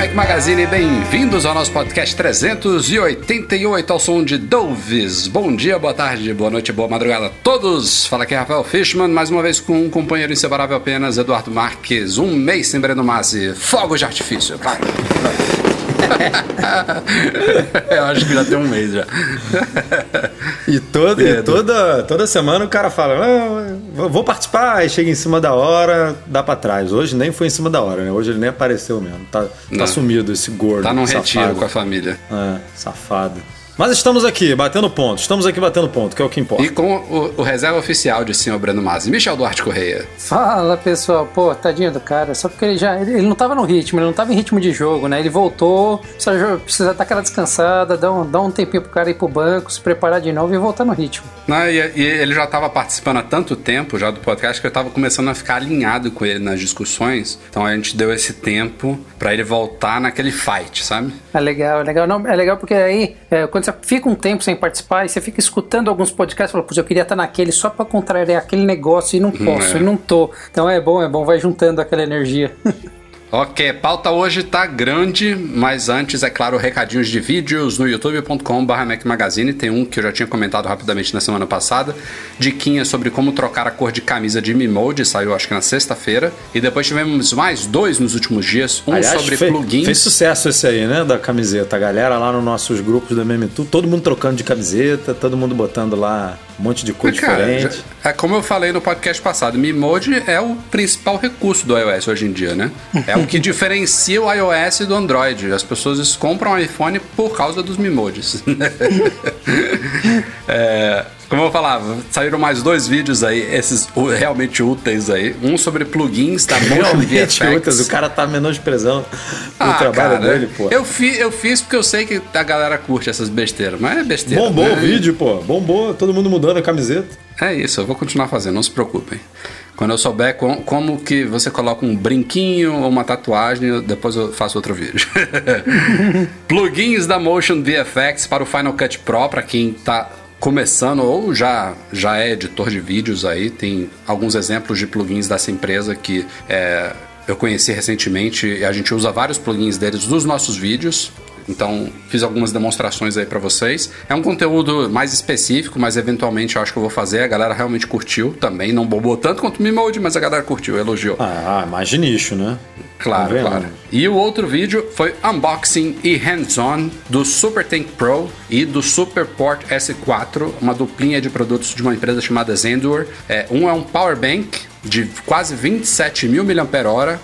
Mac Magazine, bem-vindos ao nosso podcast 388 ao som de Doves. Bom dia, boa tarde, boa noite, boa madrugada a todos. Fala aqui Rafael Fishman, mais uma vez com um companheiro inseparável apenas, Eduardo Marques. Um mês sem Breno Massi, fogos de artifício, claro. Eu acho que já tem um mês já. E, toda, e toda, toda semana o cara fala, ah, vou participar, aí chega em cima da hora, dá pra trás. Hoje nem foi em cima da hora, né? Hoje ele nem apareceu mesmo. Tá, tá sumido esse gordo. Tá num safado. retiro com a família. É, safado. Mas estamos aqui, batendo ponto. Estamos aqui batendo ponto, que é o que importa. E com o, o reserva oficial de senhor Breno Masi, Michel Duarte Correia. Fala pessoal, pô, tadinho do cara, só porque ele já. Ele, ele não tava no ritmo, ele não tava em ritmo de jogo, né? Ele voltou, só precisa dar aquela descansada, dar um, dar um tempinho pro cara ir pro banco, se preparar de novo e voltar no ritmo. Não, e, e ele já tava participando há tanto tempo já do podcast que eu tava começando a ficar alinhado com ele nas discussões. Então a gente deu esse tempo para ele voltar naquele fight, sabe? É legal, é legal. Não, é legal porque aí, é, quando você fica um tempo sem participar e você fica escutando alguns podcasts, fala, putz, eu queria estar naquele só pra contrariar aquele negócio e não posso, é. e não tô. Então é bom, é bom, vai juntando aquela energia. Ok, pauta hoje tá grande, mas antes, é claro, recadinhos de vídeos no youtube.com.br Magazine. Tem um que eu já tinha comentado rapidamente na semana passada. Diquinha sobre como trocar a cor de camisa de Mimode, saiu acho que na sexta-feira. E depois tivemos mais dois nos últimos dias. Um Aliás, sobre fez, plugins. Fez sucesso esse aí, né? Da camiseta. A galera lá nos nossos grupos do MMTU, todo mundo trocando de camiseta, todo mundo botando lá um monte de cor Mas, diferente. é como eu falei no podcast passado, Mimode é o principal recurso do iOS hoje em dia, né? É o que diferencia o iOS do Android. As pessoas compram o iPhone por causa dos Mimodes. É, como eu falava, saíram mais dois vídeos aí, esses realmente úteis aí. Um sobre plugins da Motion Realmente. Lucas, o cara tá menosprezando Ah, o trabalho cara, dele, pô. Eu, fi, eu fiz porque eu sei que a galera curte essas besteiras, mas é besteira. Bombou né? o vídeo, pô. Bombou, todo mundo mudando a camiseta. É isso, eu vou continuar fazendo, não se preocupem. Quando eu souber com- como que você coloca um brinquinho ou uma tatuagem, depois eu faço outro vídeo. Plugins da Motion VFX para o Final Cut Pro, para quem tá começando ou já, já é editor de vídeos aí, tem alguns exemplos de plugins dessa empresa que é, eu conheci recentemente e a gente usa vários plugins deles nos nossos vídeos. Então, fiz algumas demonstrações aí pra vocês. É um conteúdo mais específico, mas eventualmente eu acho que eu vou fazer. A galera realmente curtiu também. Não bombou tanto quanto o Mimode, mas a galera curtiu, elogiou. Ah, mais de nicho, né? Claro, Convenhamos. claro. E o outro vídeo foi unboxing e hands-on do Super Tank Pro e do Super Port S4, uma duplinha de produtos de uma empresa chamada Zendure. É, um é um power bank de quase 27 mil mAh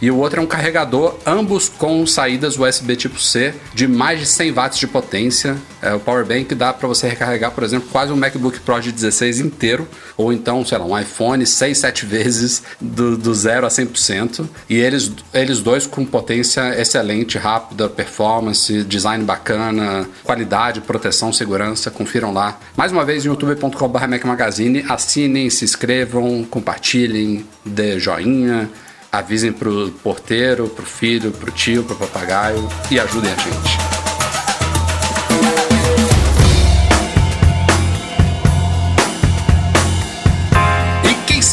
e o outro é um carregador, ambos com saídas USB tipo C de mais de 100 watts de potência. É, o power bank dá para você recarregar, por exemplo, quase um MacBook Pro de 16 inteiro, ou então, sei lá, um iPhone 6, 7 vezes do, do 0 a 100%. E eles, eles dois com potência excelente, rápida, performance, design bacana, qualidade, proteção, segurança. Confiram lá. Mais uma vez, youtube.com.br Magazine. Assinem, se inscrevam, compartilhem, dê joinha. Avisem pro porteiro, pro filho, pro tio, pro papagaio e ajudem a gente.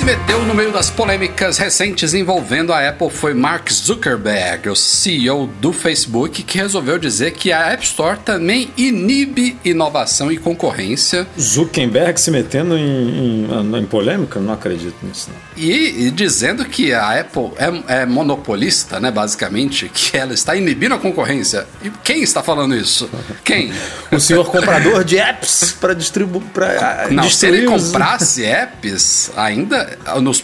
Se meteu no meio das polêmicas recentes envolvendo a Apple foi Mark Zuckerberg, o CEO do Facebook, que resolveu dizer que a App Store também inibe inovação e concorrência Zuckerberg se metendo em, em, em polêmica? Não acredito nisso, não. E, e dizendo que a Apple é, é monopolista, né, basicamente, que ela está inibindo a concorrência. E quem está falando isso? Quem? O senhor comprador de apps para distribuir. Não, se ele comprasse apps, ainda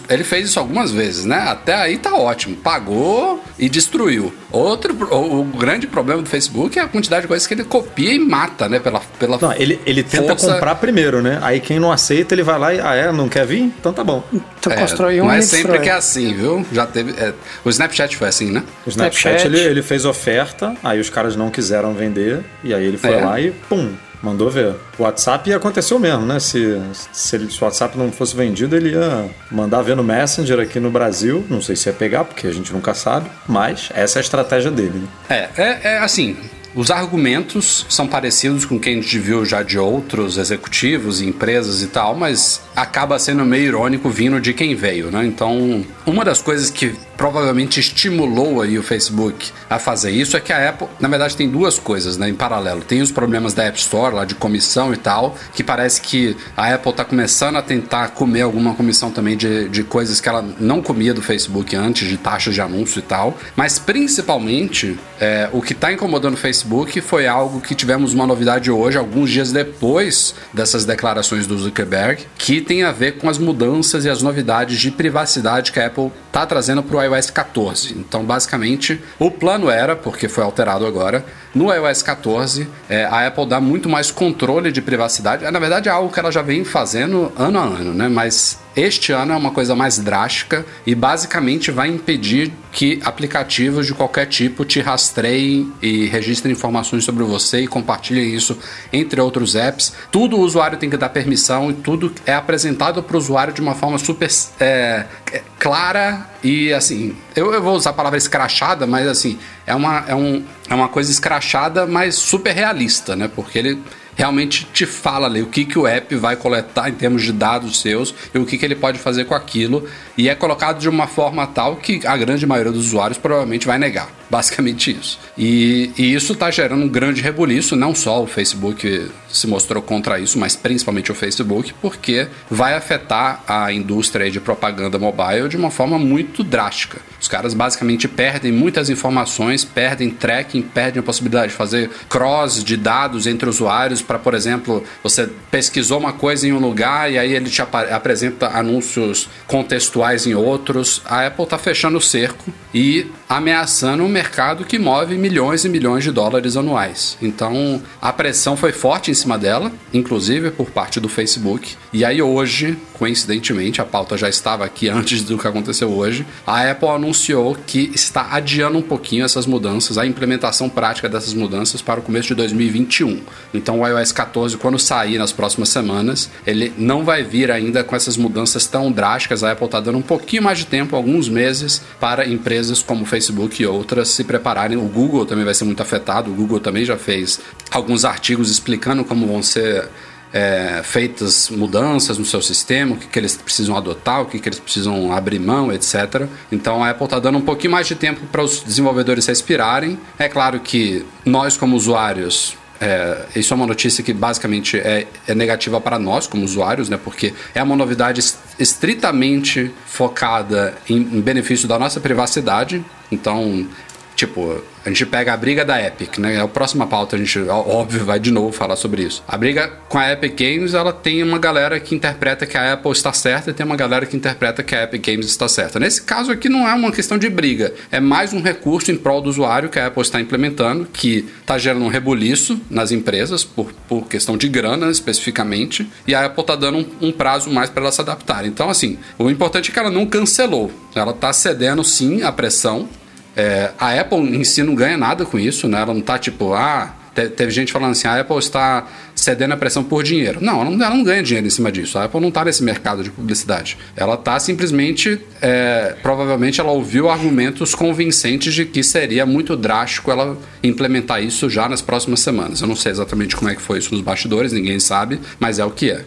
ele fez isso algumas vezes, né? Até aí tá ótimo. Pagou e destruiu. Outro, o, o, grande problema do Facebook é a quantidade de coisas que ele copia e mata, né? Pela, pela não, ele, ele tenta força... comprar primeiro, né? Aí quem não aceita, ele vai lá e, ah, é, não quer vir? Então tá bom. Então é, constrói um Mas sempre que é assim, viu? Já teve. É, o Snapchat foi assim, né? O Snapchat, Snapchat. Ele, ele fez oferta, aí os caras não quiseram vender, e aí ele foi é. lá e pum, Mandou ver. O WhatsApp aconteceu mesmo, né? Se, se, ele, se, o WhatsApp não fosse vendido, ele ia mandar ver no Messenger aqui no Brasil. Não sei se ia pegar, porque a gente nunca sabe, mas essa é a estratégia dele. Né? É, é, é assim. Os argumentos são parecidos com quem a gente viu já de outros executivos e empresas e tal, mas acaba sendo meio irônico vindo de quem veio, né? Então, uma das coisas que provavelmente estimulou aí o Facebook a fazer isso é que a Apple, na verdade, tem duas coisas, né, em paralelo. Tem os problemas da App Store lá de comissão e tal, que parece que a Apple está começando a tentar comer alguma comissão também de, de coisas que ela não comia do Facebook antes, de taxas de anúncio e tal. Mas principalmente, é, o que está incomodando o Facebook foi algo que tivemos uma novidade hoje, alguns dias depois dessas declarações do Zuckerberg, que tem a ver com as mudanças e as novidades de privacidade que a Apple está trazendo para o iOS 14. Então, basicamente, o plano era, porque foi alterado agora, no iOS 14, é, a Apple dá muito mais controle de privacidade. Na verdade, é algo que ela já vem fazendo ano a ano, né? Mas este ano é uma coisa mais drástica e basicamente vai impedir que aplicativos de qualquer tipo te rastreiem e registrem informações sobre você e compartilhem isso entre outros apps. Tudo o usuário tem que dar permissão e tudo é apresentado para o usuário de uma forma super é, é, clara e assim. Eu, eu, vou usar a palavra escrachada, mas assim, é uma, é, um, é uma coisa escrachada, mas super realista, né? Porque ele realmente te fala ali o que, que o app vai coletar em termos de dados seus e o que, que ele pode fazer com aquilo. E é colocado de uma forma tal que a grande maioria dos usuários provavelmente vai negar. Basicamente isso. E, e isso está gerando um grande rebuliço, não só o Facebook se mostrou contra isso, mas principalmente o Facebook, porque vai afetar a indústria de propaganda mobile de uma forma muito drástica. Os caras basicamente perdem muitas informações, perdem tracking, perdem a possibilidade de fazer cross de dados entre usuários para, por exemplo, você pesquisou uma coisa em um lugar e aí ele te ap apresenta anúncios contextuais em outros. A Apple está fechando o cerco e ameaçando um mercado que move milhões e milhões de dólares anuais. Então, a pressão foi forte em cima dela, inclusive por parte do Facebook. E aí hoje, coincidentemente, a pauta já estava aqui antes do que aconteceu hoje, a Apple anunciou que está adiando um pouquinho essas mudanças, a implementação prática dessas mudanças para o começo de 2021. Então o iOS 14, quando sair nas próximas semanas, ele não vai vir ainda com essas mudanças tão drásticas. A Apple está dando um pouquinho mais de tempo, alguns meses, para empresas como Facebook e outras se prepararem. O Google também vai ser muito afetado. O Google também já fez alguns artigos explicando como vão ser é, feitas mudanças no seu sistema, o que, que eles precisam adotar, o que, que eles precisam abrir mão, etc. Então a Apple está dando um pouquinho mais de tempo para os desenvolvedores respirarem. É claro que nós, como usuários, é, isso é uma notícia que basicamente é, é, negativa para nós como usuários, né? Porque é uma novidade estritamente focada em, em benefício da nossa privacidade. Então, tipo, a gente pega a briga da Epic, né? É a próxima pauta, a gente, óbvio, vai de novo falar sobre isso. A briga com a Epic Games, ela tem uma galera que interpreta que a Apple está certa e tem uma galera que interpreta que a Epic Games está certa. Nesse caso aqui não é uma questão de briga, é mais um recurso em prol do usuário que a Apple está implementando, que está gerando um rebuliço nas empresas, por, por questão de grana especificamente, e a Apple está dando um, um prazo mais para ela se adaptar. Então, assim, o importante é que ela não cancelou. Ela está cedendo sim à pressão, é, a Apple em si não ganha nada com isso, né? Ela não tá tipo, ah, teve gente falando assim, a Apple está cedendo a pressão por dinheiro. Não, ela não, ganha dinheiro em cima disso. A Apple não está nesse mercado de publicidade. Ela está simplesmente, é, provavelmente ela ouviu argumentos convincentes de que seria muito drástico ela implementar isso já nas próximas semanas. Eu não sei exatamente como é que foi isso nos bastidores, ninguém sabe, mas é o que é.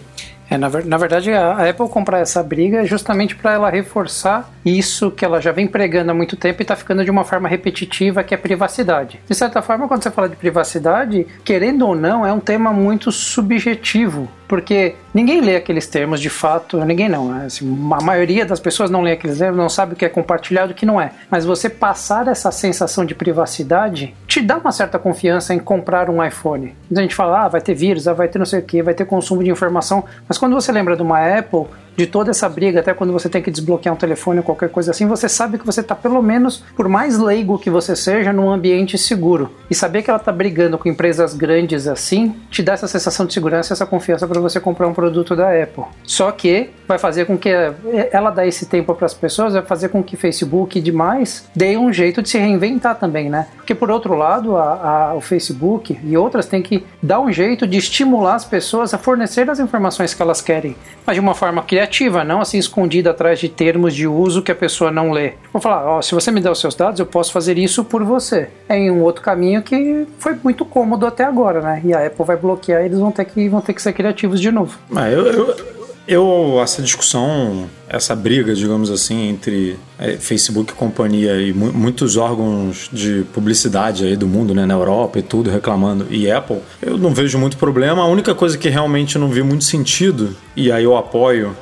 É, na, na, verdade, a Apple comprar essa briga é justamente para ela reforçar isso que ela já vem pregando há muito tempo e está ficando de uma forma repetitiva, que é privacidade. De certa forma, quando você fala de privacidade, querendo ou não, é um tema muito subjetivo porque ninguém lê aqueles termos de fato, ninguém não, né? assim, a maioria das pessoas não lê aqueles termos, não sabe o que é compartilhado e o que não é. Mas você passar essa sensação de privacidade te dá uma certa confiança em comprar um iPhone. A gente fala, ah, vai ter vírus, ah, vai ter não sei o que, vai ter consumo de informação, mas quando você lembra de uma Apple, de toda essa briga, até quando você tem que desbloquear um telefone ou qualquer coisa assim, você sabe que você está pelo menos, por mais leigo que você seja, num ambiente seguro. E saber que ela está brigando com empresas grandes assim, te dá essa sensação de segurança, essa confiança para você comprar um produto da Apple. Só que vai fazer com que ela dá esse tempo para as pessoas, vai fazer com que Facebook e demais dê um jeito de se reinventar também, né? Porque por outro lado, a, a, o Facebook e outras têm que dar um jeito de estimular as pessoas a fornecer as informações que elas querem, mas de uma forma criativa, não assim escondida atrás de termos de uso que a pessoa não lê. Vou falar, ó, se você me der os seus dados, eu posso fazer isso por você. É em um outro caminho que foi muito cômodo até agora, né? E a Apple vai bloquear, eles vão ter que vão ter que ser criativos de novo. Ah, eu, eu, eu, essa discussão, essa briga, digamos assim, entre é, Facebook e companhia e mu muitos órgãos de publicidade aí do mundo, né, na Europa e tudo, reclamando, e Apple, eu não vejo muito problema. A única coisa que realmente não vi muito sentido, e aí eu apoio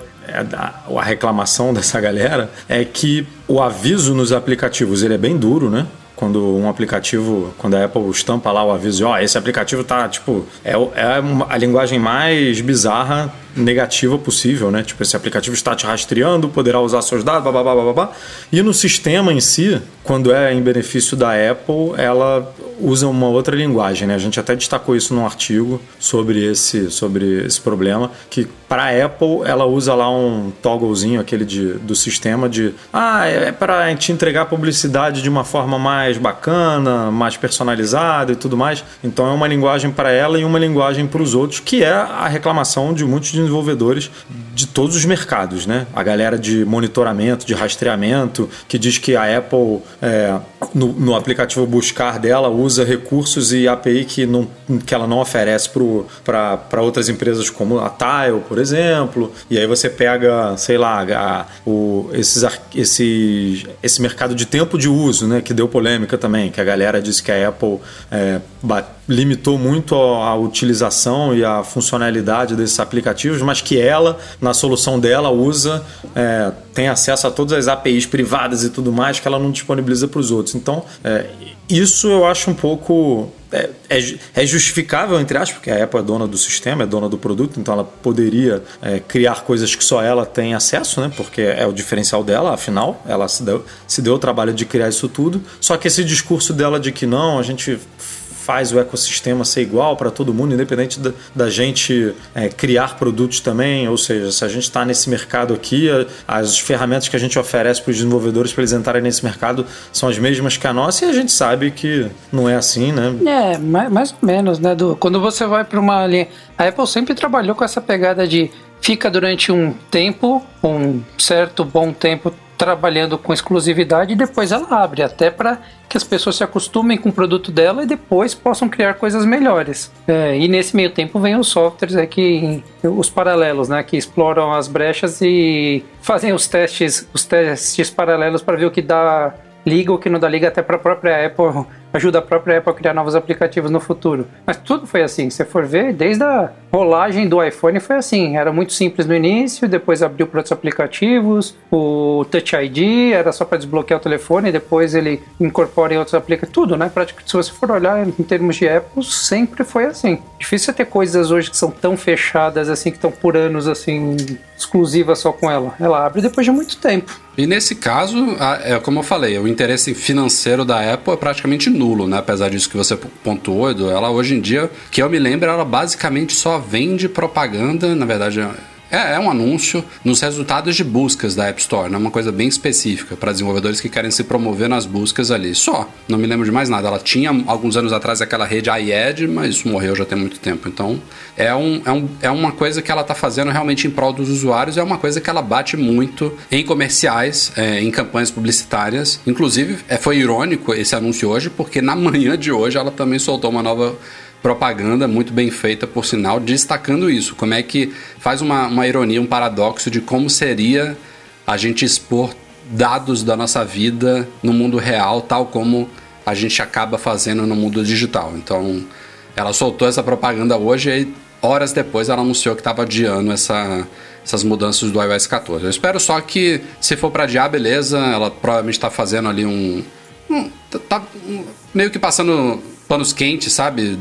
a reclamação dessa galera, é que o aviso nos aplicativos ele é bem duro, né? quando um aplicativo, quando a Apple estampa lá o aviso, ó, oh, esse aplicativo tá, tipo, é, é a linguagem mais bizarra negativa possível, né? Tipo, esse aplicativo está te rastreando, poderá usar seus dados, blá, blá, blá. E no sistema em si, quando é em benefício da Apple, ela usa uma outra linguagem, né? A gente até destacou isso num artigo sobre esse, sobre esse problema, que para a Apple ela usa lá um togglezinho, aquele de, do sistema de ah, é para te entregar publicidade de uma forma mais bacana, mais personalizada e tudo mais. Então é uma linguagem para ela e uma linguagem para os outros, que é a reclamação de muitos desenvolvedores de todos os mercados, né? A galera de monitoramento, de rastreamento, que diz que a Apple, é, no, no, aplicativo buscar dela, usa recursos e API que, não, que ela não oferece para outras empresas como a Tile, por exemplo. E aí você pega, sei lá, a, o, esses, esse, esse mercado de tempo de uso, né? Que deu polêmica também, que a galera disse que a Apple é, limitou muito a, utilização e a funcionalidade desses aplicativos, mas que ela, na solução dela, usa, é, tem acesso a todas as APIs privadas e tudo mais que ela não disponibiliza para os outros. Então, é, isso eu acho um pouco é, é, é, justificável, entre aspas, porque a Apple é dona do sistema, é dona do produto, então ela poderia é, criar coisas que só ela tem acesso, né? Porque é o diferencial dela, afinal, ela se deu, se deu o trabalho de criar isso tudo. Só que esse discurso dela de que não, a gente faz o ecossistema ser igual para todo mundo, independente da, da gente é, criar produtos também. Ou seja, se a gente está nesse mercado aqui, as ferramentas que a gente oferece para os desenvolvedores para eles entrarem nesse mercado são as mesmas que a nossa e a gente sabe que não é assim, né? É, mais, mais ou menos, né? Do, quando você vai para uma linha. A Apple sempre trabalhou com essa pegada de fica durante um tempo, um certo bom tempo trabalhando com exclusividade e depois ela abre, até para que as pessoas se acostumem com o produto dela e depois possam criar coisas melhores. É, e nesse meio tempo vem os softwares é que os paralelos, né, que exploram as brechas e fazem os testes, os testes paralelos para ver o que dá liga ou que não dá liga até para a própria Apple ajuda a própria Apple a criar novos aplicativos no futuro. Mas tudo foi assim, se você for ver, desde a rolagem do iPhone foi assim, era muito simples no início, depois abriu para outros aplicativos, o Touch ID era só para desbloquear o telefone, depois ele incorpora em outros aplicativos, tudo, né? Praticamente, se você for olhar em termos de Apple, sempre foi assim. Difícil é ter coisas hoje que são tão fechadas assim, que estão por anos assim, exclusivas só com ela. Ela abre depois de muito tempo. E nesse caso, é como eu falei, o interesse financeiro da Apple é praticamente nulo, né? Apesar disso que você pontuou, Edu, ela hoje em dia, que eu me lembro, ela basicamente só vende propaganda, na verdade é, é um anúncio nos resultados de buscas da App Store, né? uma coisa bem específica para desenvolvedores que querem se promover nas buscas ali. Só, não me lembro de mais nada. Ela tinha alguns anos atrás aquela rede iAd, mas isso morreu já tem muito tempo. Então, é, um, é, um, é uma coisa que ela está fazendo realmente em prol dos usuários, é uma coisa que ela bate muito em comerciais, é, em campanhas publicitárias. Inclusive, é, foi irônico esse anúncio hoje, porque na manhã de hoje ela também soltou uma nova propaganda muito bem feita, por sinal, destacando isso. Como é que faz uma, uma ironia, um paradoxo de como seria a gente expor dados da nossa vida no mundo real, tal como a gente acaba fazendo no mundo digital. Então, ela soltou essa propaganda hoje e horas depois ela anunciou que estava adiando essa, essas mudanças do iOS 14. Eu espero só que, se for para adiar, beleza, ela provavelmente está fazendo ali um. um tá, tá meio que passando panos quentes, sabe?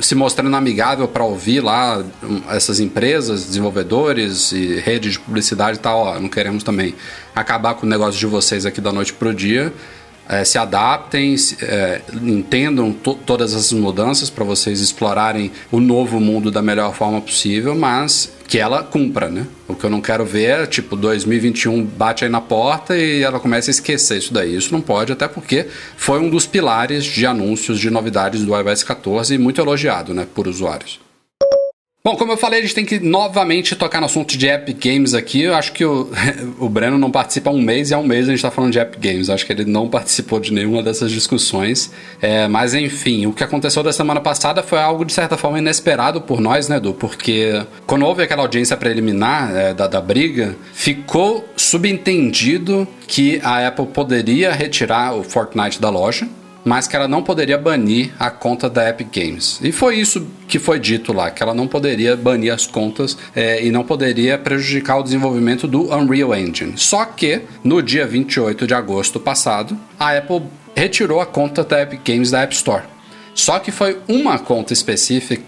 Se mostrando amigável para ouvir lá essas empresas, desenvolvedores e rede de publicidade e tal, ó, não queremos também acabar com o negócio de vocês aqui da noite pro dia. É, se adaptem, se, é, entendam to todas essas mudanças para vocês explorarem o novo mundo da melhor forma possível, mas que ela cumpra, né? O que eu não quero ver é, tipo, 2021 bate aí na porta e ela começa a esquecer isso daí. Isso não pode, até porque foi um dos pilares de anúncios de novidades do iOS 14 e muito elogiado, né, por usuários. Bom, como eu falei, a gente tem que novamente tocar no assunto de Epic Games aqui. Eu acho que o, o Breno não participa há um mês e há um mês a gente está falando de Epic Games. Eu acho que ele não participou de nenhuma dessas discussões. É, mas enfim, o que aconteceu da semana passada foi algo de certa forma inesperado por nós, né, Edu? Porque quando houve aquela audiência preliminar é, da, da briga, ficou subentendido que a Apple poderia retirar o Fortnite da loja mas que ela não poderia banir a conta da Epic Games. E foi isso que foi dito lá, que ela não poderia banir as contas é, e não poderia prejudicar o desenvolvimento do Unreal Engine. Só que, no dia 28 de agosto passado, a Apple retirou a conta da Epic Games da App Store. Só que foi uma conta específica,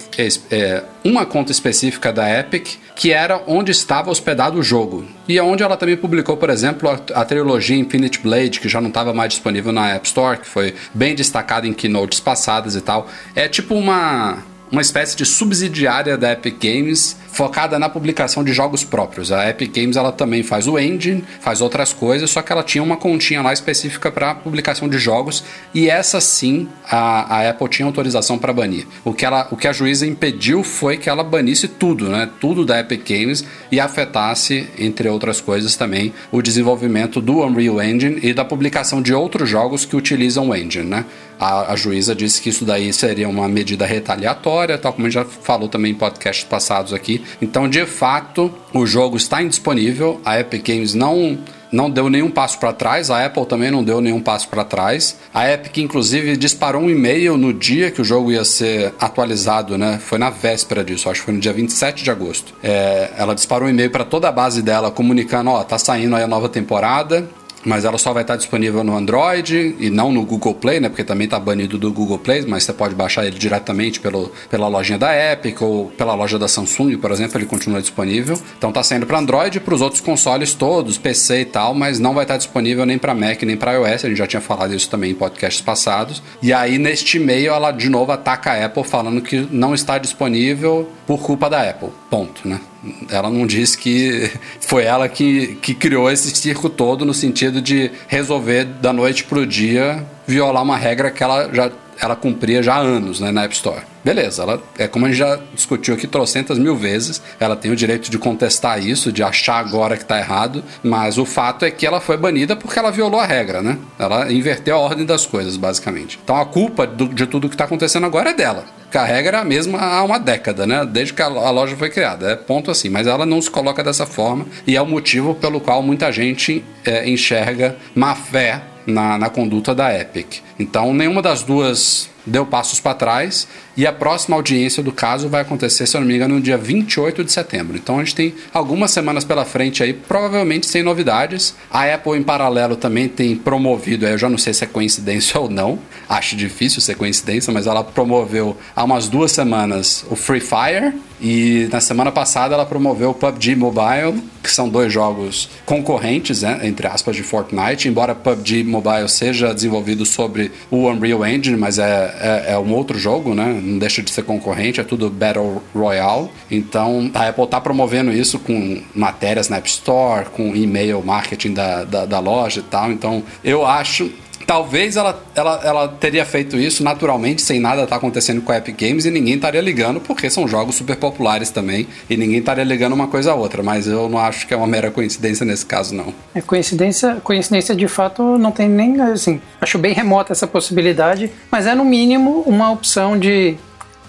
é, uma conta específica da Epic que era onde estava hospedado o jogo. E é onde ela também publicou, por exemplo, a, a trilogia Infinite Blade, que já não estava mais disponível na App Store, que foi bem destacada em keynotes passadas e tal. É tipo uma uma espécie de subsidiária da Epic Games focada na publicação de jogos próprios. A Epic Games ela também faz o engine, faz outras coisas, só que ela tinha uma continha lá específica para publicação de jogos e essa sim a, a Apple tinha autorização para banir. O que, ela, o que a juíza impediu foi que ela banisse tudo, né? Tudo da Epic Games e afetasse, entre outras coisas também, o desenvolvimento do Unreal Engine e da publicação de outros jogos que utilizam o engine, né? A, a, juíza disse que isso daí seria uma medida retaliatória, tal como a gente já falou também em podcasts passados aqui. Então, de fato, o jogo está indisponível. A Epic Games não não deu nenhum passo para trás, a Apple também não deu nenhum passo para trás. A Epic, inclusive, disparou um e-mail no dia que o jogo ia ser atualizado, né? Foi na véspera disso, acho que foi no dia 27 de agosto. É, ela disparou um e-mail para toda a base dela comunicando: ó, tá saindo aí a nova temporada, mas ela só vai estar disponível no Android e não no Google Play, né? Porque também está banido do Google Play, mas você pode baixar ele diretamente pelo, pela lojinha da Epic ou pela loja da Samsung, por exemplo, ele continua disponível. Então está saindo para Android e para os outros consoles todos, PC e tal, mas não vai estar disponível nem para Mac nem para iOS. A gente já tinha falado isso também em podcasts passados. E aí neste e-mail ela de novo ataca a Apple falando que não está disponível por culpa da Apple. Ponto, né? Ela não diz que foi ela que, que criou esse circo todo no sentido de resolver da noite pro dia violar uma regra que ela já ela cumpria já há anos né, na App Store. Beleza, ela, é como a gente já discutiu aqui trocentas mil vezes, ela tem o direito de contestar isso, de achar agora que está errado, mas o fato é que ela foi banida porque ela violou a regra, né? Ela inverteu a ordem das coisas, basicamente. Então a culpa do, de tudo que está acontecendo agora é dela. Que a regra é a mesma há uma década, né? Desde que a, a loja foi criada. É ponto assim. Mas ela não se coloca dessa forma e é o motivo pelo qual muita gente é, enxerga má fé na, na conduta da Epic. Então, nenhuma das duas deu passos para trás e a próxima audiência do caso vai acontecer, se eu não me engano, no dia 28 de setembro. Então a gente tem algumas semanas pela frente aí, provavelmente sem novidades. A Apple, em paralelo, também tem promovido, eu já não sei se é coincidência ou não, acho difícil ser coincidência, mas ela promoveu há umas duas semanas o Free Fire e na semana passada ela promoveu o PUBG Mobile, que são dois jogos concorrentes, né, entre aspas, de Fortnite, embora PUBG Mobile seja desenvolvido sobre o Unreal Engine, mas é, é, é um outro jogo, né? Não deixa de ser concorrente, é tudo Battle Royale. Então a Apple está promovendo isso com matérias na App Store, com e-mail marketing da, da, da loja e tal. Então eu acho Talvez ela, ela, ela teria feito isso naturalmente, sem nada estar tá acontecendo com a Epic Games e ninguém estaria ligando, porque são jogos super populares também e ninguém estaria ligando uma coisa a outra. Mas eu não acho que é uma mera coincidência nesse caso, não. É coincidência, coincidência de fato não tem nem assim. Acho bem remota essa possibilidade, mas é no mínimo uma opção de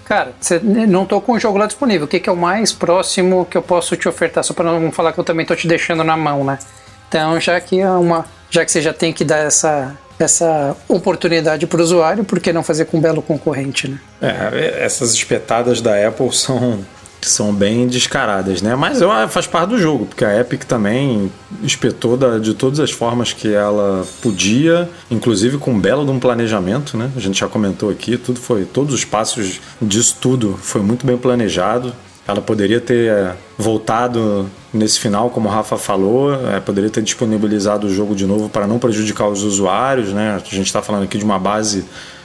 Cara, você não tô com o jogo lá disponível. O que, que é o mais próximo que eu posso te ofertar? Só para não falar que eu também tô te deixando na mão, né? Então, já que é uma, já que você já tem que dar essa essa oportunidade para o usuário, por que não fazer com um belo concorrente, né? É, essas espetadas da Apple são são bem descaradas, né? Mas eu, faz parte do jogo, porque a Epic também espetou da, de todas as formas que ela podia, inclusive com um belo de um planejamento, né? A gente já comentou aqui, tudo foi, todos os passos disso tudo foi muito bem planejado. Ela poderia ter é, voltado nesse final, como o Rafa falou, é, poderia ter disponibilizado o jogo de novo para não prejudicar os usuários, né? A gente está falando aqui de uma base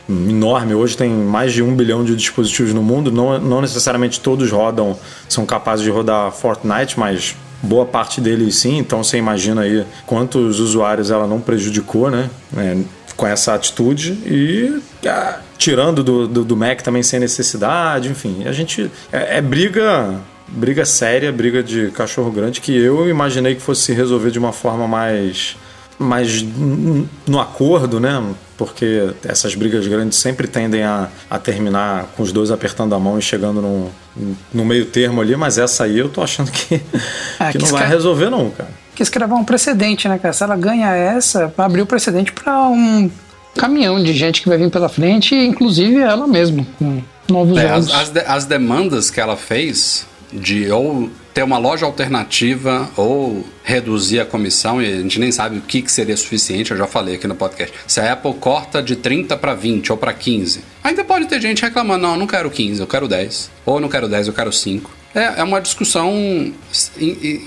enorme. Hoje tem mais de um bilhão de dispositivos no mundo. Não, não necessariamente todos rodam, são capazes de rodar Fortnite, mas boa parte deles sim. Então você imagina aí quantos usuários ela não prejudicou, né? É, com essa atitude e ah, tirando do, do, do, Mac também sem necessidade, enfim. A gente. é, é briga briga séria, briga de cachorro grande, que eu imaginei que fosse se resolver de uma forma mais mais no acordo, né? Porque essas brigas grandes sempre tendem a, a terminar com os dois apertando a mão e chegando no, no meio termo ali, mas essa aí eu tô achando que, é, que, não vai resolver, não, cara. Quis gravar um precedente, né, cara? Se ela ganha essa, abriu precedente para um caminhão de gente que vai vir pela frente, inclusive ela mesma, com novos é, jogos. As, as, de, as demandas que ela fez de ou ter uma loja alternativa ou reduzir a comissão, e a gente nem sabe o que, que seria suficiente, eu já falei aqui no podcast. Se a Apple corta de 30 para 20 ou para 15, ainda pode ter gente reclamando: não, eu não quero 15, eu quero 10. Ou eu não quero 10, eu quero 5. É, é uma discussão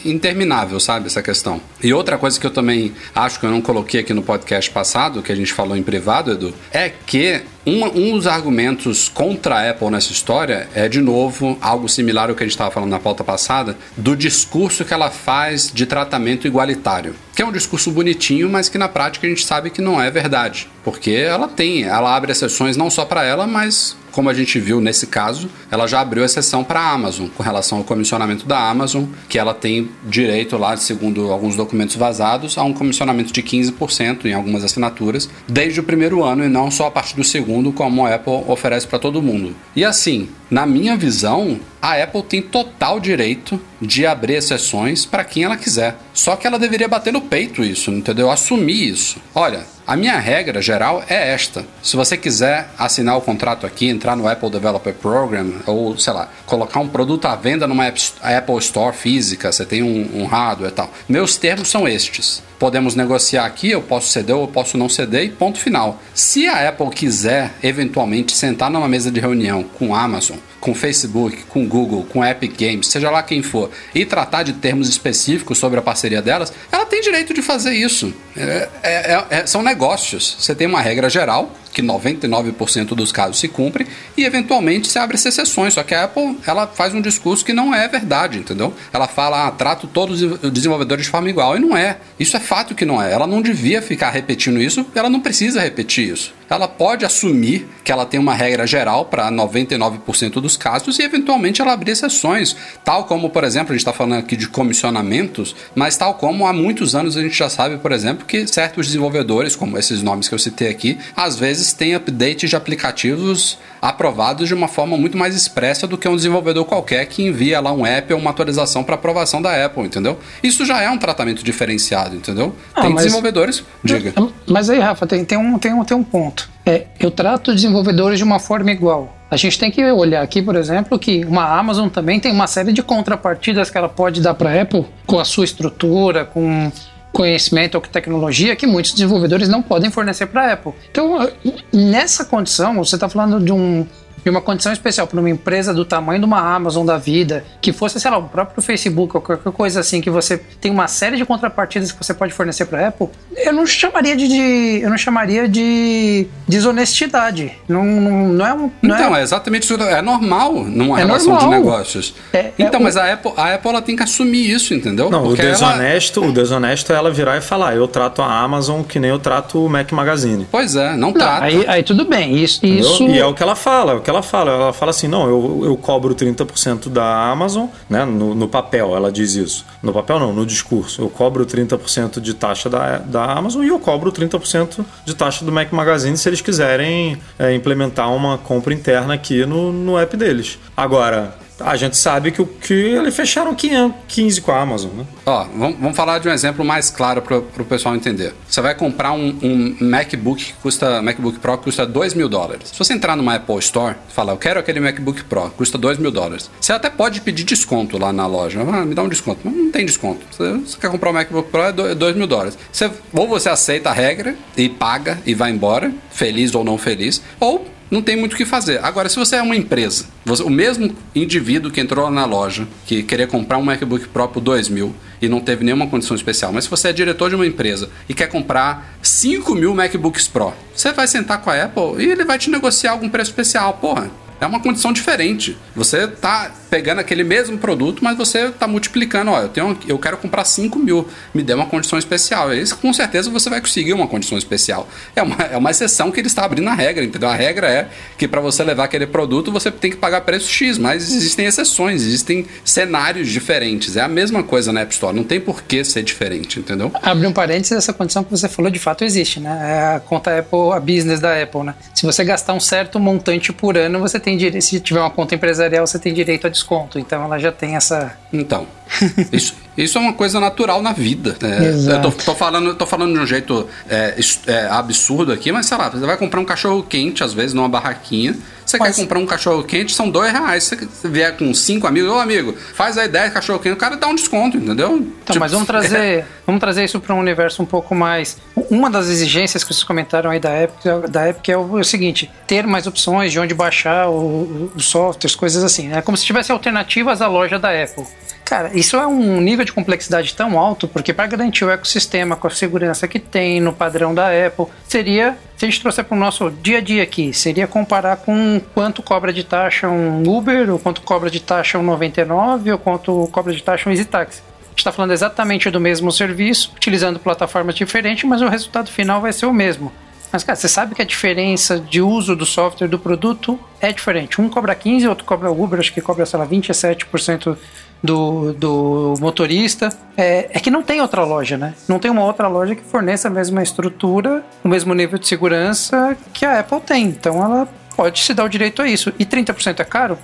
interminável, sabe, essa questão. E outra coisa que eu também acho que eu não coloquei aqui no podcast passado, que a gente falou em privado, Edu, é que um, um dos argumentos contra a Apple nessa história é, de novo, algo similar ao que a gente estava falando na pauta passada, do discurso que ela faz de tratamento igualitário. Que é um discurso bonitinho, mas que na prática a gente sabe que não é verdade. Porque ela tem, ela abre exceções não só para ela, mas como a gente viu nesse caso, ela já abriu exceção para a Amazon com relação ao comissionamento da Amazon, que ela tem direito lá, segundo alguns documentos vazados, a um comissionamento de 15% em algumas assinaturas, desde o primeiro ano e não só a partir do segundo, como a Apple oferece para todo mundo. E assim, na minha visão, a Apple tem total direito de abrir exceções para quem ela quiser. Só que ela deveria bater no peito isso, entendeu? Assumir isso. Olha, a minha regra geral é esta. Se você quiser assinar o contrato aqui, entrar no Apple Developer Program, ou sei lá, colocar um produto à venda numa Apple Store física, você tem um, um hardware e tal. Meus termos são estes. Podemos negociar aqui, eu posso ceder ou eu posso não ceder e ponto final. Se a Apple quiser eventualmente sentar numa mesa de reunião com Amazon, com Facebook, com Google, com Epic Games, seja lá quem for, e tratar de termos específicos sobre a parceria delas, ela tem direito de fazer isso. É, é, é, é são negócios. Você tem uma regra geral, que 99% dos casos se cumpre, e eventualmente se abre exceções. Só que a Apple ela faz um discurso que não é verdade, entendeu? Ela fala, ah, trato todos os desenvolvedores de forma igual, e não é. Isso é fato que não é. Ela não devia ficar repetindo isso, ela não precisa repetir isso. Ela pode assumir que ela tem uma regra geral para 99% dos casos e eventualmente ela abrir exceções, tal como, por exemplo, a gente está falando aqui de comissionamentos, mas tal como há muitos anos a gente já sabe, por exemplo, que certos desenvolvedores, como esses nomes que eu citei aqui, às vezes têm updates de aplicativos aprovados de uma forma muito mais expressa do que um desenvolvedor qualquer que envia lá um app ou uma atualização para aprovação da Apple, entendeu? Isso já é um tratamento diferenciado, entendeu? Ah, tem mas... desenvolvedores. Diga. Mas aí, Rafa, tem, tem, um, tem, um, tem um ponto. É, eu trato desenvolvedores de uma forma igual. A gente tem que olhar aqui, por exemplo, que uma Amazon também tem uma série de contrapartidas que ela pode dar para a Apple com a sua estrutura, com conhecimento ou tecnologia que muitos desenvolvedores não podem fornecer para a Apple. Então, nessa condição, você está falando de um de uma condição especial para uma empresa do tamanho de uma Amazon da vida, que fosse, sei lá, o próprio Facebook ou qualquer coisa assim, que você tem uma série de contrapartidas que você pode fornecer para a Apple, eu não chamaria de, de, eu não chamaria de desonestidade. Não, não, não é um. Não então, é... é, exatamente isso. É normal numa é relação normal. de negócios. É, é então, mas a Apple, a Apple ela tem que assumir isso, entendeu? Não, Porque o desonesto, ela... o desonesto é ela virar e falar, eu trato a Amazon que nem eu trato o Mac Magazine. Pois é, não, não trata. Aí, aí tudo bem. Isso, isso... E é o que ela fala, é o que ela fala. Ela fala assim: não, eu, eu cobro 30% da Amazon, né? No, no, papel, ela diz isso. No papel, não, no discurso. Eu cobro 30% de taxa da, da Amazon e eu cobro 30% de taxa do Mac Magazine se eles quiserem é, implementar uma compra interna aqui no, no app deles. Agora, a gente sabe que, que eles fecharam 15 com a Amazon, né? Ó, vamos, vamos falar de um exemplo mais claro para o pessoal entender. Você vai comprar um, um, MacBook que custa MacBook Pro que custa 2 mil dólares. Se você entrar numa Apple Store e falar, eu quero aquele MacBook Pro, custa 2 mil dólares. Você até pode pedir desconto lá na loja. Ah, me dá um desconto. Mas não tem desconto. Você, você quer comprar um MacBook Pro, é 2 mil dólares. Você, ou você aceita a regra e paga e vai embora, feliz ou não feliz, ou não tem muito o que fazer. Agora, se você é uma empresa, você, o mesmo indivíduo que entrou na loja, que queria comprar um MacBook Pro por 2 mil e não teve nenhuma condição especial, mas se você é diretor de uma empresa e quer comprar 5 mil MacBooks Pro, você vai sentar com a Apple e ele vai te negociar algum preço especial. Porra, é uma condição diferente. Você tá pegando aquele mesmo produto, mas você está multiplicando. Ó, eu, tenho, eu quero comprar 5 mil, me dê uma condição especial. Isso com certeza você vai conseguir uma condição especial. É uma, é uma exceção que ele está abrindo a regra, entendeu? A regra é que para você levar aquele produto você tem que pagar preço X, mas existem exceções, existem cenários diferentes. É a mesma coisa na App Store, não tem por que ser diferente, entendeu? Abre um parênteses, essa condição que você falou de fato existe, né? É a conta Apple, a business da Apple, né? Se você gastar um certo montante por ano, você tem direito, se tiver uma conta empresarial, você tem direito a desconto. Então ela já tem essa. Então. Isso, isso é uma coisa natural na vida. É, eu tô, tô, falando, tô falando de um jeito é, é, absurdo aqui, mas sei lá, você vai comprar um cachorro quente, às vezes, numa barraquinha. Você Mas... quer comprar um cachorro quente, são dois reais. Se você vier com cinco amigos, ô amigo, faz a ideia de cachorro quente, o cara dá um desconto, entendeu? Então, tipo, mas vamos trazer, vamos trazer isso para um universo um pouco mais. Uma das exigências que vocês comentaram aí da Epic, da Epic é o, seguinte: ter mais opções de onde baixar os softwares, coisas assim. É como se tivesse alternativas à loja da Apple. Cara, isso é um nível de complexidade tão alto, porque para garantir o ecossistema com a segurança que tem no padrão da Apple, seria, se a gente trouxer para o nosso dia a dia aqui, seria comparar com quanto cobra de taxa um Uber, ou quanto cobra de taxa um 99, ou quanto cobra de taxa um EasyTaxi. Está falando exatamente do mesmo serviço, utilizando plataformas diferentes, mas o resultado final vai ser o mesmo. Mas, cara, você sabe que a diferença de uso do software do produto é diferente. Um cobra 15, outro cobra Uber, acho que cobra, sei lá, 27% do, do motorista. É, é, que não tem outra loja, né? Não tem uma outra loja que forneça a mesma estrutura, o mesmo nível de segurança que a Apple tem. Então ela pode se dar o direito a isso. E 30% é caro?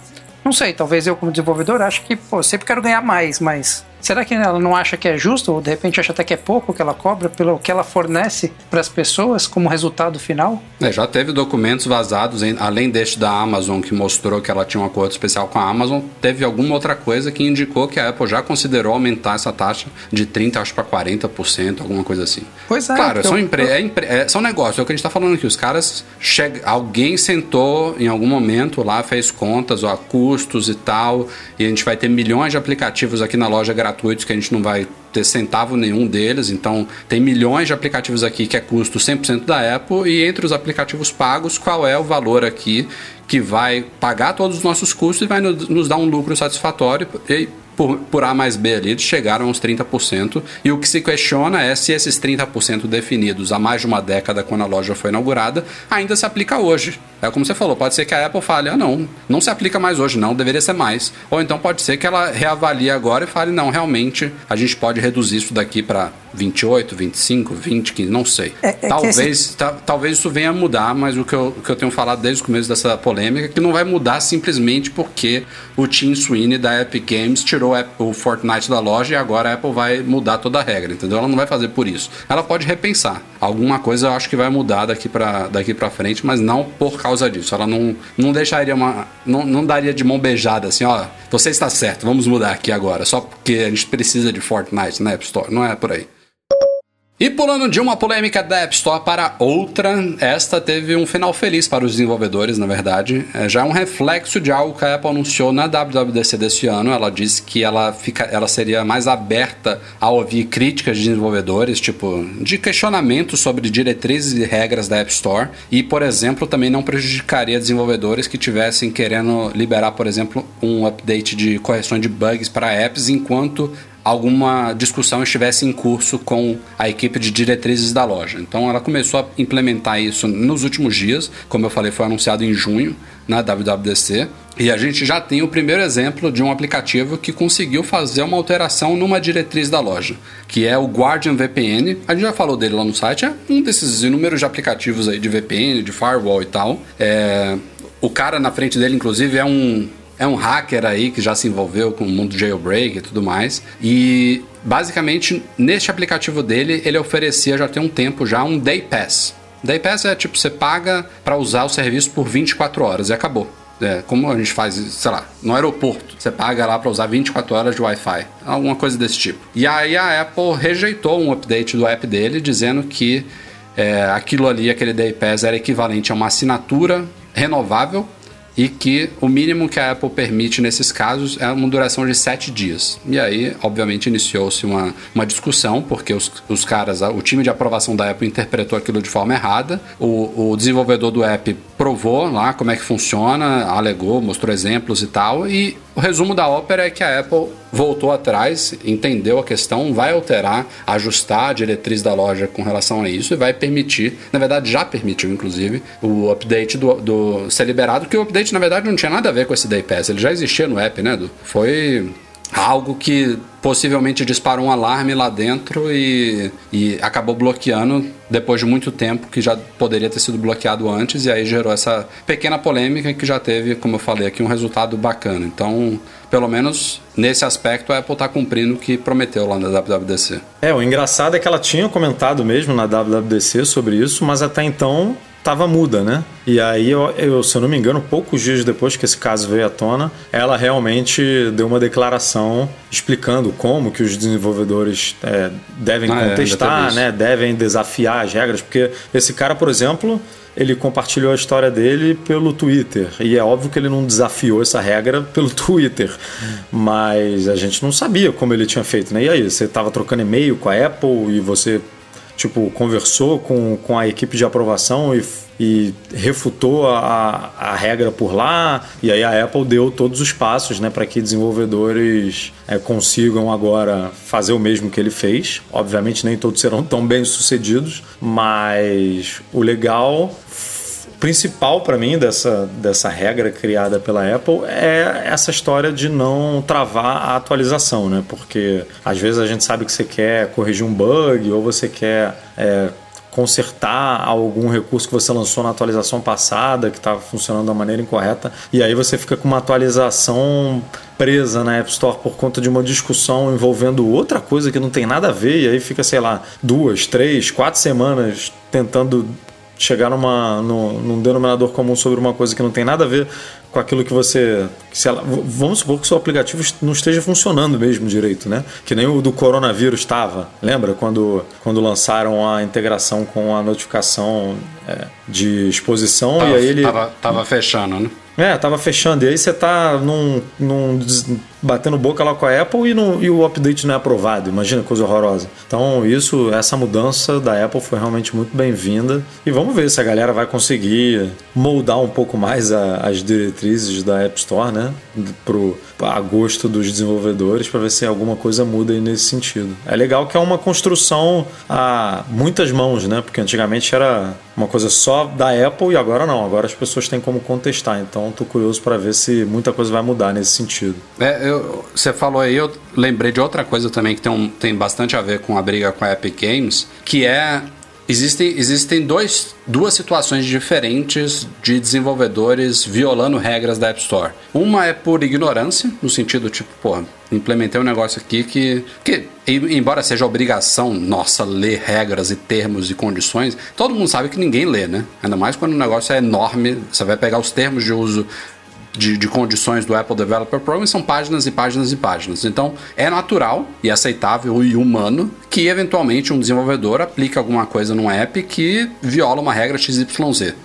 Não sei, talvez eu como desenvolvedor acho que, pô, sempre quero ganhar mais, mas Será que ela não acha que é justo, ou de repente acha até que é pouco que ela cobra pelo que ela fornece para as pessoas como resultado final? É, já teve documentos vazados, em, além deste da Amazon, que mostrou que ela tinha um acordo especial com a Amazon, teve alguma outra coisa que indicou que a Apple já considerou aumentar essa taxa de 30% acho para 40%, alguma coisa assim. Pois é. Claro, então, são, empre é, empre é, são negócios, é o que a gente está falando aqui. Os caras, alguém sentou em algum momento lá, fez contas, ó, custos e tal, e a gente vai ter milhões de aplicativos aqui na loja gratuitos que a gente não vai ter centavo nenhum deles. Então, tem milhões de aplicativos aqui que é custo 100% da Apple e entre os aplicativos pagos, qual é o valor aqui que vai pagar todos os nossos custos e vai nos dar um lucro satisfatório e por, por A mais B ali, eles chegaram aos 30%. E o que se questiona é se esses 30% definidos há mais de uma década, quando a loja foi inaugurada, ainda se aplica hoje. É como você falou, pode ser que a Apple fale, ah não, não se aplica mais hoje, não, deveria ser mais. Ou então pode ser que ela reavalie agora e fale, não, realmente a gente pode reduzir isso daqui para 28, 25, 20, 15, não sei. É, é talvez, esse... talvez isso venha a mudar, mas o que, eu, o que eu tenho falado desde o começo dessa polêmica é que não vai mudar simplesmente porque o Tim Sweeney da Epic Games tirou o Fortnite da loja e agora a Apple vai mudar toda a regra, entendeu? Ela não vai fazer por isso. Ela pode repensar. Alguma coisa eu acho que vai mudar daqui para daqui pra frente, mas não por causa disso. Ela não, não deixaria uma. Não, não daria de mão beijada assim, ó, você está certo, vamos mudar aqui agora, só porque a gente precisa de Fortnite na App Store. Não é por aí. E pulando de uma polêmica da App Store para outra, esta teve um final feliz para os desenvolvedores, na verdade. É já um reflexo de algo que a Apple anunciou na WWDC desse ano. Ela disse que ela, fica, ela seria mais aberta a ouvir críticas de desenvolvedores, tipo, de questionamentos sobre diretrizes e regras da App Store. E, por exemplo, também não prejudicaria desenvolvedores que tivessem querendo liberar, por exemplo, um update de correção de bugs para apps enquanto alguma discussão estivesse em curso com a equipe de diretrizes da loja. Então ela começou a implementar isso nos últimos dias, como eu falei, foi anunciado em junho na WWDC. E a gente já tem o primeiro exemplo de um aplicativo que conseguiu fazer uma alteração numa diretriz da loja, que é o Guardian VPN. A gente já falou dele lá no site, é um desses inúmeros de aplicativos aí de VPN, de firewall e tal. É... O cara na frente dele, inclusive, é um é um hacker aí que já se envolveu com o mundo jailbreak e tudo mais. E basicamente, neste aplicativo dele, ele oferecia já tem um tempo já um Day Pass. Day Pass é tipo, você paga para usar o serviço por 24 horas e acabou. É, como a gente faz, sei lá, no aeroporto, você paga lá para usar 24 horas de Wi-Fi, alguma coisa desse tipo. E aí a Apple rejeitou um update do app dele dizendo que é, aquilo ali, aquele Day Pass, era equivalente a uma assinatura renovável e que o mínimo que a Apple permite nesses casos é uma duração de sete dias. E aí, obviamente, iniciou-se uma, uma discussão, porque os, os caras, o time de aprovação da Apple interpretou aquilo de forma errada, o, o desenvolvedor do app provou lá como é que funciona, alegou, mostrou exemplos e tal, e o resumo da ópera é que a Apple voltou atrás, entendeu a questão, vai alterar, ajustar a diretriz da loja com relação a isso e vai permitir, na verdade já permitiu inclusive, o update do, do ser liberado, que o update na verdade não tinha nada a ver com esse Day Pass, ele já existia no app, né? Foi algo que possivelmente disparou um alarme lá dentro e, e acabou bloqueando depois de muito tempo que já poderia ter sido bloqueado antes e aí gerou essa pequena polêmica que já teve, como eu falei aqui, um resultado bacana. Então, pelo menos nesse aspecto, a Apple está cumprindo o que prometeu lá na WWDC. É, o engraçado é que ela tinha comentado mesmo na WWDC sobre isso, mas até então estava muda, né? E aí, eu, eu, se eu não me engano, poucos dias depois que esse caso veio à tona, ela realmente deu uma declaração explicando como que os desenvolvedores é, devem ah, é, contestar, é, né? Devem desafiar as regras, porque esse cara, por exemplo, ele compartilhou a história dele pelo Twitter. E é óbvio que ele não desafiou essa regra pelo Twitter. Mas a gente não sabia como ele tinha feito, né? E aí, você estava trocando e-mail com a Apple e você tipo, conversou com, com a equipe de aprovação e, e refutou a, a regra por lá, e aí a Apple deu todos os passos né, para que desenvolvedores é, consigam agora fazer o mesmo que ele fez. Obviamente, nem todos serão tão bem sucedidos, mas o legal principal para mim dessa, dessa regra criada pela Apple é essa história de não travar a atualização, né? Porque às vezes a gente sabe que você quer corrigir um bug ou você quer é, consertar algum recurso que você lançou na atualização passada que estava funcionando da maneira incorreta e aí você fica com uma atualização presa na App Store por conta de uma discussão envolvendo outra coisa que não tem nada a ver e aí fica sei lá duas, três, quatro semanas tentando chegar numa, no, num denominador comum sobre uma coisa que não tem nada a ver com aquilo que você. Que ela, vamos supor que o seu aplicativo não esteja funcionando mesmo direito, né? Que nem o do coronavírus estava. Lembra quando, quando lançaram a integração com a notificação é, de exposição tava, e aí ele. Tava, tava fechando, né? É, tava fechando. E aí você tá num, num, batendo boca lá com a Apple e, no, e o update não é aprovado. Imagina coisa horrorosa. Então, isso, essa mudança da Apple foi realmente muito bem-vinda. E vamos ver se a galera vai conseguir moldar um pouco mais a, as diretrizes da App Store, né? Pro a gosto dos desenvolvedores para ver se alguma coisa muda aí nesse sentido. É legal que é uma construção a muitas mãos, né? Porque antigamente era uma coisa só da Apple e agora não. Agora as pessoas têm como contestar. Então, estou curioso para ver se muita coisa vai mudar nesse sentido. É, eu, você falou aí, eu lembrei de outra coisa também que tem, um, tem bastante a ver com a briga com a Epic Games, que é Existem, existem dois, duas situações diferentes de desenvolvedores violando regras da App Store. Uma é por ignorância, no sentido tipo, pô, implementei um negócio aqui que, que embora seja obrigação nossa ler regras e termos e condições, todo mundo sabe que ninguém lê, né? Ainda mais quando o negócio é enorme, você vai pegar os termos de uso de, de, condições do Apple Developer Program são páginas e páginas e páginas. Então é natural e aceitável e humano que eventualmente um desenvolvedor aplique alguma coisa num app que viola uma regra XYZ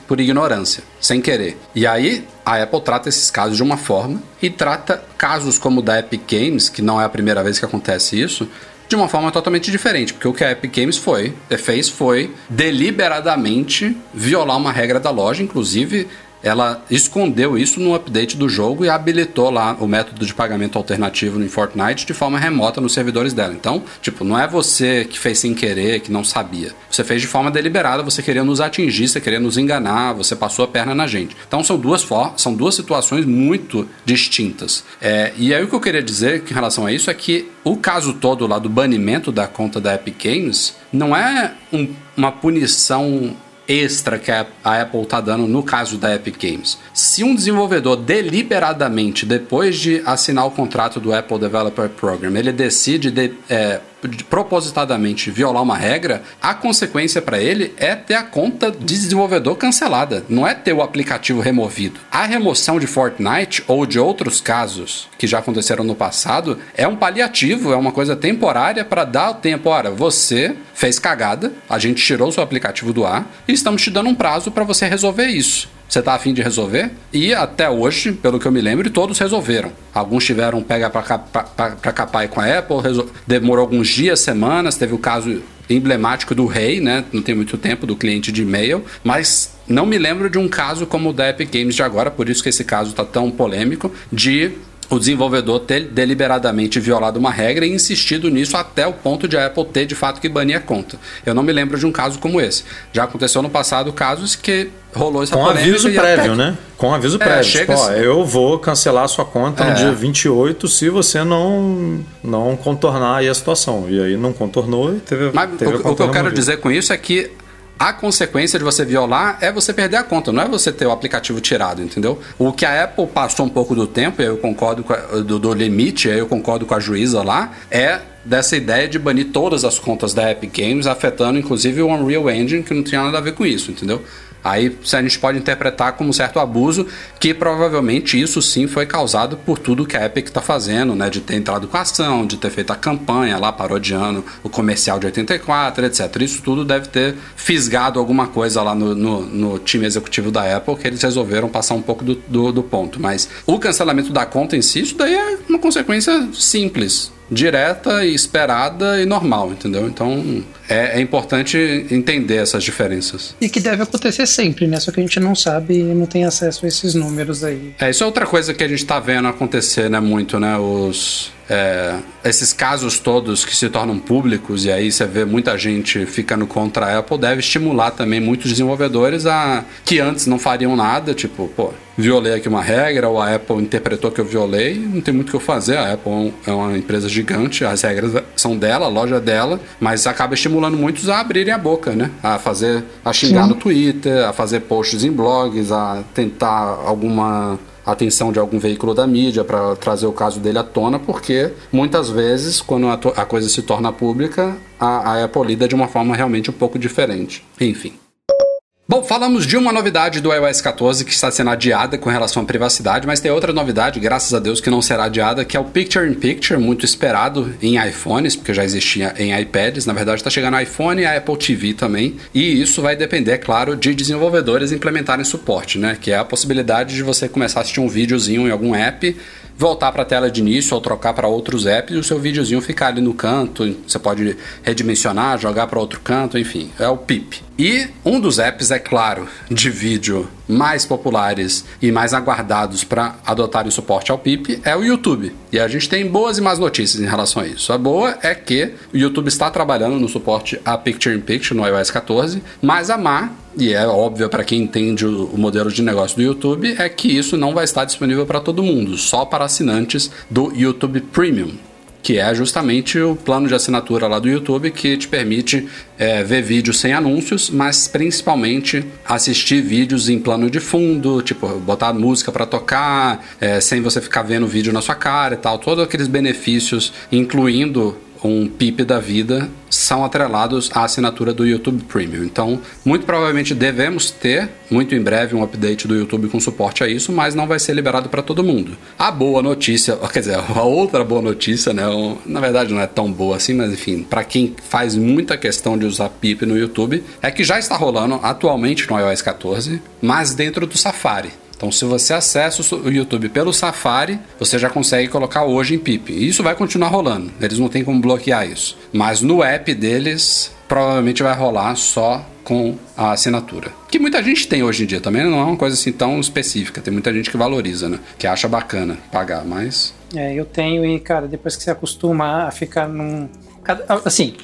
por ignorância, sem querer. E aí a Apple trata esses casos de uma forma e trata casos como o da Epic Games, que não é a primeira vez que acontece isso, de uma forma totalmente diferente, porque o que a Epic Games foi, fez foi deliberadamente violar uma regra da loja, inclusive ela escondeu isso no update do jogo e habilitou lá o método de pagamento alternativo no Fortnite de forma remota nos servidores dela. Então, tipo, não é você que fez sem querer, que não sabia. Você fez de forma deliberada, você queria nos atingir, você queria nos enganar, você passou a perna na gente. Então, são duas, são duas situações muito distintas. É, e aí o que eu queria dizer em relação a isso é que o caso todo lá do banimento da conta da Epic Games não é um, uma punição extra que a Apple está dando no caso da Epic Games. Se um desenvolvedor deliberadamente, depois de assinar o contrato do Apple Developer Program, ele decide de, é, propositadamente violar uma regra, a consequência para ele é ter a conta de desenvolvedor cancelada, não é ter o aplicativo removido. A remoção de Fortnite ou de outros casos que já aconteceram no passado é um paliativo, é uma coisa temporária para dar o tempo. Ora, você fez cagada, a gente tirou o seu aplicativo do ar e estamos te dando um prazo para você resolver isso você está afim de resolver? E até hoje, pelo que eu me lembro, todos resolveram. Alguns tiveram pega para capar com a Apple, demorou alguns dias, semanas, teve o caso emblemático do Rei, né? Não tem muito tempo, do cliente de e-mail, mas não me lembro de um caso como o da Epic Games de agora, por isso que esse caso está tão polêmico, de o desenvolvedor ter deliberadamente violado uma regra e insistido nisso até o ponto de a Apple ter de fato que banir a conta. Eu não me lembro de um caso como esse. Já aconteceu no passado casos que rolou essa Com aviso prévio, até... né? Com aviso é, prévio. Tipo, ó, eu vou cancelar a sua conta é. no dia 28 se você não, não contornar aí a situação. E aí não contornou e teve. Mas teve o, o que eu quero dizer com isso é que a consequência de você violar é você perder a conta, não é você ter o aplicativo tirado, entendeu? O que a Apple passou um pouco do tempo, eu concordo a, do, do limite, eu concordo com a juíza lá, é dessa ideia de banir todas as contas da Epic Games, afetando inclusive o Unreal Engine, que não tinha nada a ver com isso, entendeu? Aí a gente pode interpretar como um certo abuso, que provavelmente isso sim foi causado por tudo que a Epic está fazendo, né? De ter entrado com a ação, de ter feito a campanha lá parodiando o comercial de 84, etc. Isso tudo deve ter fisgado alguma coisa lá no, no, no time executivo da Apple, que eles resolveram passar um pouco do, do, do ponto. Mas o cancelamento da conta em si, isso daí é uma consequência simples direta e esperada e normal, entendeu? Então é, é, importante entender essas diferenças. E que deve acontecer sempre, né? Só que a gente não sabe e não tem acesso a esses números aí. É, isso é outra coisa que a gente tá vendo acontecer, né? Muito, né? Os é, esses casos todos que se tornam públicos e aí você vê muita gente ficando contra a Apple, deve estimular também muitos desenvolvedores a que antes não fariam nada, tipo, pô, violei aqui uma regra, ou a Apple interpretou que eu violei, não tem muito o que eu fazer. A Apple é uma empresa gigante, as regras são dela, a loja é dela, mas acaba estimulando muitos a abrirem a boca, né? A fazer, a xingar Sim. no Twitter, a fazer posts em blogs, a tentar alguma atenção de algum veículo da mídia para trazer o caso dele à tona, porque muitas vezes, quando a, a coisa se torna pública, a, a Apple lida de uma forma realmente um pouco diferente. Enfim. Bom, falamos de uma novidade do iOS 14 que está sendo adiada com relação à privacidade, mas tem outra novidade, graças a Deus, que não será adiada, que é o Picture in Picture, muito esperado em iPhones, porque já existia em iPads. Na verdade, está chegando no iPhone e a Apple TV também. E isso vai depender, claro, de desenvolvedores implementarem suporte, né? Que é a possibilidade de você começar a assistir um videozinho em algum app voltar para a tela de início ou trocar para outros apps e o seu videozinho ficar ali no canto. Você pode redimensionar, jogar para outro canto, enfim, é o PIP. E um dos apps, é claro, de vídeo mais populares e mais aguardados para adotarem suporte ao PIP é o YouTube. E a gente tem boas e más notícias em relação a isso. A boa é que o YouTube está trabalhando no suporte a Picture in Picture no iOS 14, mas a má e é óbvio para quem entende o, o, modelo de negócio do YouTube, é que isso não vai estar disponível para todo mundo, só para assinantes do YouTube Premium, que é justamente o plano de assinatura lá do YouTube que te permite é, ver vídeos sem anúncios, mas principalmente assistir vídeos em plano de fundo, tipo botar música para tocar, é, sem você ficar vendo vídeo na sua cara e tal, todos aqueles benefícios, incluindo um PIP da vida são atrelados à assinatura do YouTube Premium. Então, muito provavelmente devemos ter, muito em breve, um update do YouTube com suporte a isso, mas não vai ser liberado para todo mundo. A boa notícia, quer dizer, a outra boa notícia, né? Na verdade, não é tão boa assim, mas enfim, para quem faz muita questão de usar PIP no YouTube, é que já está rolando atualmente no iOS 14, mas dentro do Safari. Então, se você acessa o YouTube pelo Safari, você já consegue colocar hoje em PIP. E isso vai continuar rolando. Eles não tem como bloquear isso. Mas no app deles, provavelmente vai rolar só com a assinatura. Que muita gente tem hoje em dia também, não é uma coisa assim tão específica. Tem muita gente que valoriza, né? Que acha bacana pagar, mas. É, eu tenho e, cara, depois que você acostuma a ficar num. Assim,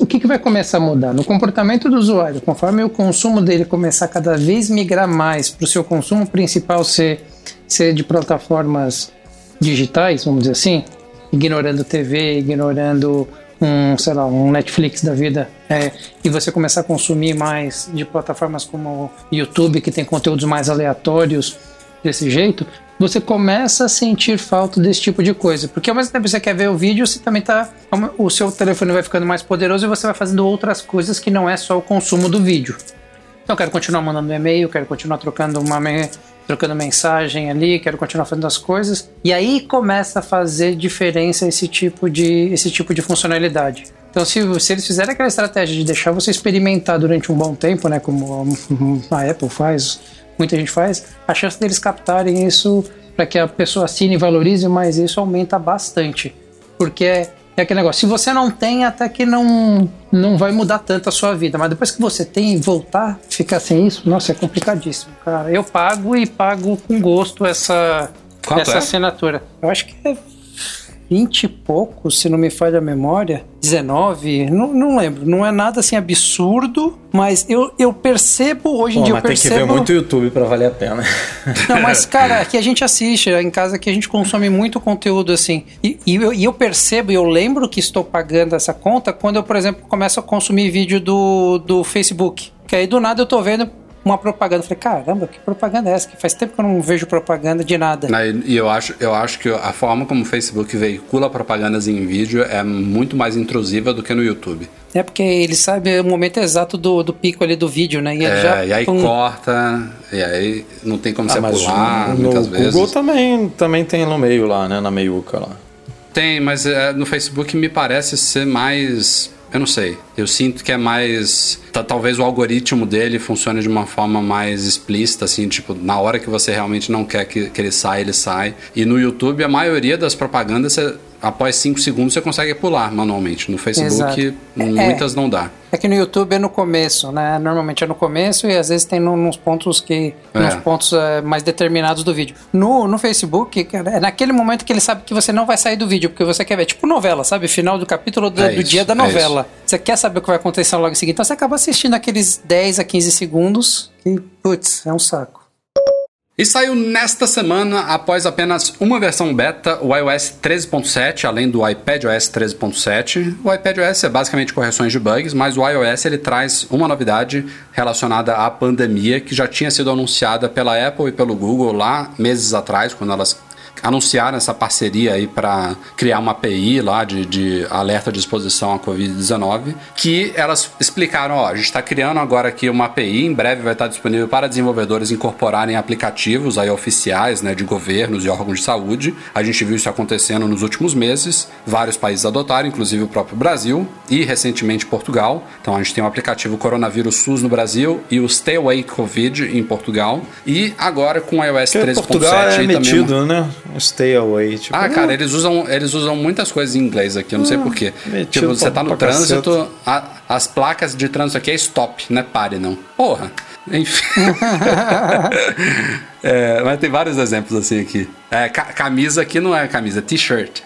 o que, que vai começar a mudar? No comportamento do usuário, conforme o consumo dele começar a cada vez migrar mais para o seu consumo principal ser, ser de plataformas digitais, vamos dizer assim, ignorando TV, ignorando um, sei lá, um Netflix da vida, é, e você começar a consumir mais de plataformas como YouTube, que tem conteúdos mais aleatórios desse jeito, você começa a sentir falta desse tipo de coisa. Porque ao mesmo tempo que você quer ver o vídeo, você também tá. O seu telefone vai ficando mais poderoso e você vai fazendo outras coisas que não é só o consumo do vídeo. Então eu quero continuar mandando e-mail, quero continuar trocando uma trocando mensagem ali, quero continuar fazendo as coisas. E aí começa a fazer diferença esse tipo de, esse tipo de funcionalidade. Então, se, se eles fizerem aquela estratégia de deixar você experimentar durante um bom tempo, né, como a Apple faz, muita gente faz, a chance deles captarem isso para que a pessoa assine e valorize mais isso aumenta bastante. Porque é, é aquele negócio, se você não tem, até que não, não vai mudar tanto a sua vida. Mas depois que você tem, voltar, ficar sem isso, nossa, é complicadíssimo, cara. Eu pago e pago com gosto essa, essa é? assinatura. Eu acho que é 20 e pouco, se não me falha a memória, 19, não, não lembro. Não é nada assim absurdo, mas eu, eu percebo, hoje Pô, em dia eu percebo... tem que ver muito YouTube para valer a pena. Não, mas cara, aqui a gente assiste, em casa aqui a gente consome muito conteúdo assim. E, e, eu, e eu percebo, e eu lembro que estou pagando essa conta quando eu, por exemplo, começo a consumir vídeo do, do Facebook. Que aí do nada eu tô vendo, uma propaganda. Eu falei, caramba, que propaganda é essa? Que faz tempo que eu não vejo propaganda de nada. E eu acho, eu acho que a forma como o Facebook veicula propagandas em vídeo é muito mais intrusiva do que no YouTube. É porque ele sabe o momento exato do, do pico ali do vídeo, né? E, é, já, e aí pum. corta, e aí não tem como ah, você pular no, muitas no vezes. Google também, também tem no meio lá, né? Na meiuca lá. Tem, mas é, no Facebook me parece ser mais eu não sei. Eu sinto que é mais. Talvez o algoritmo dele funcione de uma forma mais explícita, assim, tipo, na hora que você realmente não quer que, que ele saia, ele sai. E no YouTube, a maioria das propagandas, você após 5 segundos você consegue pular manualmente. No Facebook, Exato. muitas é, não dá. É que no YouTube é no começo, né? Normalmente é no começo e às vezes tem no, nos pontos que. É. nos pontos é, mais determinados do vídeo. No, no Facebook, é naquele momento que ele sabe que você não vai sair do vídeo, porque você quer ver, tipo novela, sabe? Final do capítulo do, é do dia da é novela. você quer saber o que vai acontecer logo em seguida. Então você acaba assistindo aqueles 10 a 15 segundos e, putz, é um saco. E saiu nesta semana, após apenas uma versão beta, o iOS 13.7, além do iPadOS 13.7. O iPadOS é basicamente correções de bugs, mas o iOS ele traz uma novidade relacionada à pandemia que já tinha sido anunciada pela Apple e pelo Google lá meses atrás, quando elas anunciaram essa parceria aí para criar uma API lá de, de alerta de exposição à Covid-19, que elas explicaram, ó, a gente está criando agora aqui uma API, em breve vai estar disponível para desenvolvedores incorporarem aplicativos aí oficiais, né, de governos e órgãos de saúde. A gente viu isso acontecendo nos últimos meses, vários países adotaram, inclusive o próprio Brasil e recentemente Portugal. Então a gente tem o aplicativo Coronavírus SUS no Brasil e o Stay Away Covid em Portugal. E agora com o iOS 13.7 Portugal é metido, também, né? Stay away. Tipo, ah, cara, eles usam, eles usam muitas coisas em inglês aqui, eu não sei ah, porquê. Tipo, você tá no trânsito, a, as placas de trânsito aqui é stop, não é pare, não. Porra. Enfim. é, mas tem vários exemplos assim aqui. É, ca camisa aqui não é camisa, é t-shirt.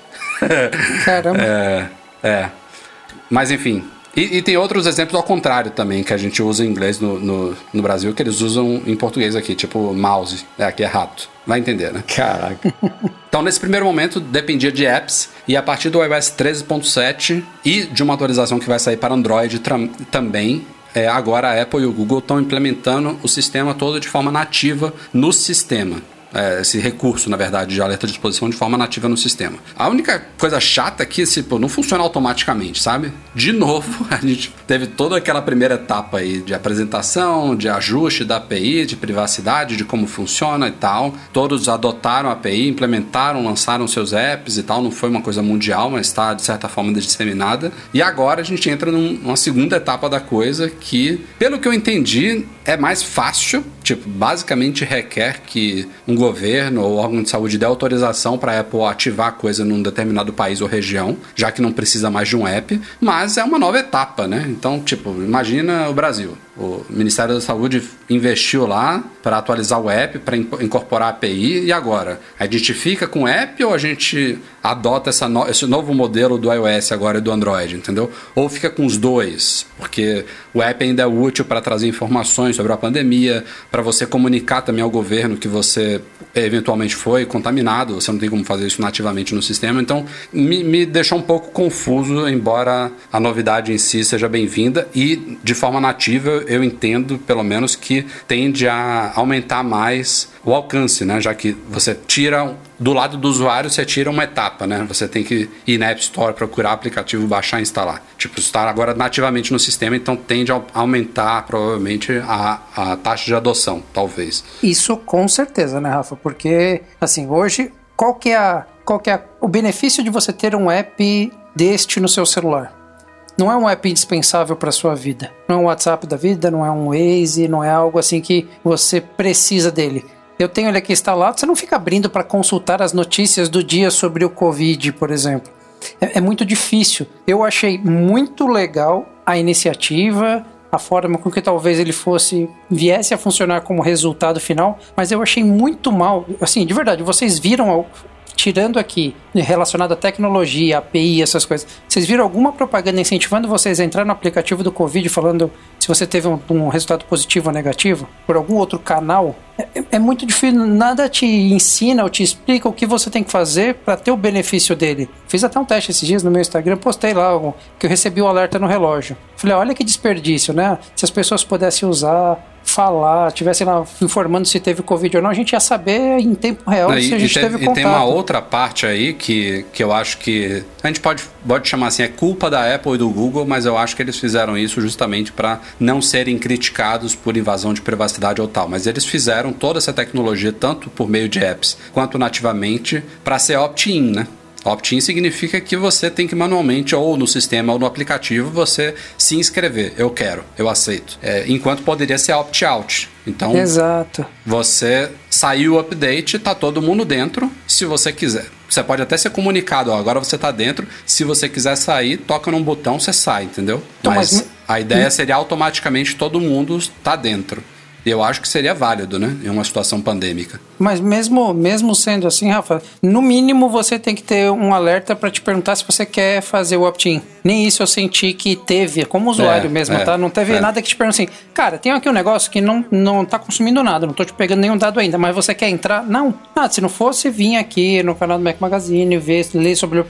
Caramba. É, é. Mas enfim, e, e, tem outros exemplos ao contrário também, que a gente usa em inglês no, no, no, Brasil, que eles usam em português aqui, tipo mouse. É, aqui é rato. Vai entender, né? Caraca. então, nesse primeiro momento, dependia de apps, e a partir do iOS 13.7 e de uma atualização que vai sair para Android também, é, agora a Apple e o Google estão implementando o sistema todo de forma nativa no sistema é, esse recurso, na verdade, de alerta de exposição de forma nativa no sistema. A única coisa chata é que esse, não funciona automaticamente, sabe? De novo, a gente teve toda aquela primeira etapa aí de apresentação, de ajuste da API, de privacidade, de como funciona e tal. Todos adotaram a API, implementaram, lançaram seus apps e tal. Não foi uma coisa mundial, mas está de certa forma disseminada. E agora a gente entra numa segunda etapa da coisa que, pelo que eu entendi, é mais fácil. Tipo, basicamente requer que um governo ou órgão de saúde dê autorização para a Apple ativar a coisa num determinado país ou região, já que não precisa mais de um app, mas é uma nova etapa, né? Então, tipo, imagina o Brasil. O Ministério da Saúde investiu lá para atualizar o app, para incorporar a API, e agora? A gente fica com o app ou a gente adota no, esse novo modelo do iOS agora e do Android, entendeu? Ou fica com os dois, porque o app ainda é útil para trazer informações sobre a pandemia, para você comunicar também ao governo que você eventualmente foi contaminado, você não tem como fazer isso nativamente no sistema, então me, me deixou um pouco confuso, embora a novidade em si seja bem-vinda e de forma nativa eu entendo pelo menos que tende a aumentar mais o alcance, né? Já que você tira do lado do usuário, você tira uma etapa, né? Você tem que ir na App Store, procurar aplicativo, baixar e instalar. Tipo, está agora nativamente no sistema, então tende a aumentar provavelmente a, a taxa de adoção, talvez. Isso com certeza, né, Rafa? Porque, assim, hoje, qual que é, a, qual que é a, o benefício de você ter um app deste no seu celular? Não é um app indispensável para sua vida. Não é um WhatsApp da vida, não é um Waze, não é algo assim que você precisa dele eu tenho ele aqui instalado, você não fica abrindo para consultar as notícias do dia sobre o Covid, por exemplo. É, é muito difícil. Eu achei muito legal a iniciativa, a forma com que talvez ele fosse viesse a funcionar como resultado final, mas eu achei muito mal. Assim, de verdade, vocês viram tirando aqui relacionado à tecnologia, API, essas coisas, vocês viram alguma propaganda incentivando vocês a entrar no aplicativo do Covid falando se você teve um, um resultado positivo ou negativo por algum outro canal? É, é, muito difícil, nada te ensina ou te explica o que você tem que fazer para ter o benefício dele. Fiz até um teste esses dias no meu Instagram, postei lá que eu recebi o um alerta no relógio. Falei, olha que desperdício, né? Se as pessoas pudessem usar falar, tivesse lá informando se teve Covid ou não, a gente ia saber em tempo real não, se a gente teve, teve contato. E tem uma outra parte aí que, que eu acho que a gente pode, pode chamar assim, é culpa da Apple e do Google, mas eu acho que eles fizeram isso justamente para não serem criticados por invasão de privacidade ou tal. Mas eles fizeram toda essa tecnologia, tanto por meio de apps quanto nativamente, para ser opt-in, né? Opt-in significa que você tem que manualmente, ou no sistema ou no aplicativo, você se inscrever. Eu quero, eu aceito. É, enquanto poderia ser opt-out. Então, Exato. você saiu o update, tá todo mundo dentro, se você quiser. Você pode até ser comunicado, ó, agora você tá dentro. Se você quiser sair, toca num botão, você sai, entendeu? Então, mas, mas, a ideia seria automaticamente todo mundo tá dentro. Eu acho que seria válido, né? Em uma situação pandêmica. Mas mesmo, mesmo sendo assim, Rafa, no mínimo você tem que ter um alerta para te perguntar se você quer fazer o opt-in. Nem isso eu senti que teve, como usuário é, mesmo, é, tá? Não teve é. nada que te pergunte assim, cara, tem aqui um negócio que não, não tá consumindo nada, não tô te pegando nenhum dado ainda, mas você quer entrar? Não. Ah, se não fosse vir aqui no canal do Mac Magazine, ver, ler sobre o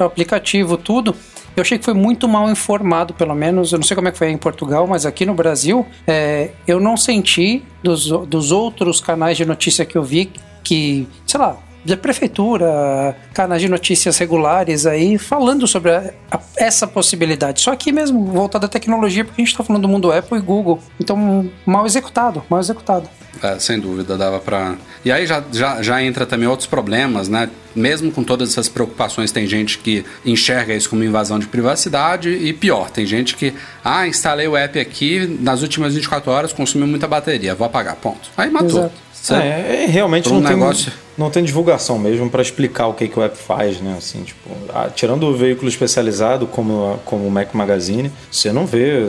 aplicativo, tudo, eu achei que foi muito mal informado, pelo menos. Eu não sei como é que foi em Portugal, mas aqui no Brasil, é, eu não senti dos, dos outros canais de notícia que eu vi que, sei lá, da prefeitura, canais de notícias regulares aí, falando sobre a, a, essa possibilidade. Só aqui mesmo, voltado à tecnologia, porque a gente está falando do mundo Apple e Google. Então, mal executado, mal executado. É, sem dúvida, dava para. E aí já, já, já entra também outros problemas, né? Mesmo com todas essas preocupações, tem gente que enxerga isso como invasão de privacidade e pior, tem gente que, ah, instalei o app aqui, nas últimas 24 horas consumiu muita bateria, vou apagar, ponto. Aí matou. Exato. É, é, realmente um não negócio... tem não tem divulgação mesmo para explicar o que, que o app faz, né? Assim, tipo, ah, tirando o veículo especializado como, como o Mac Magazine, você não vê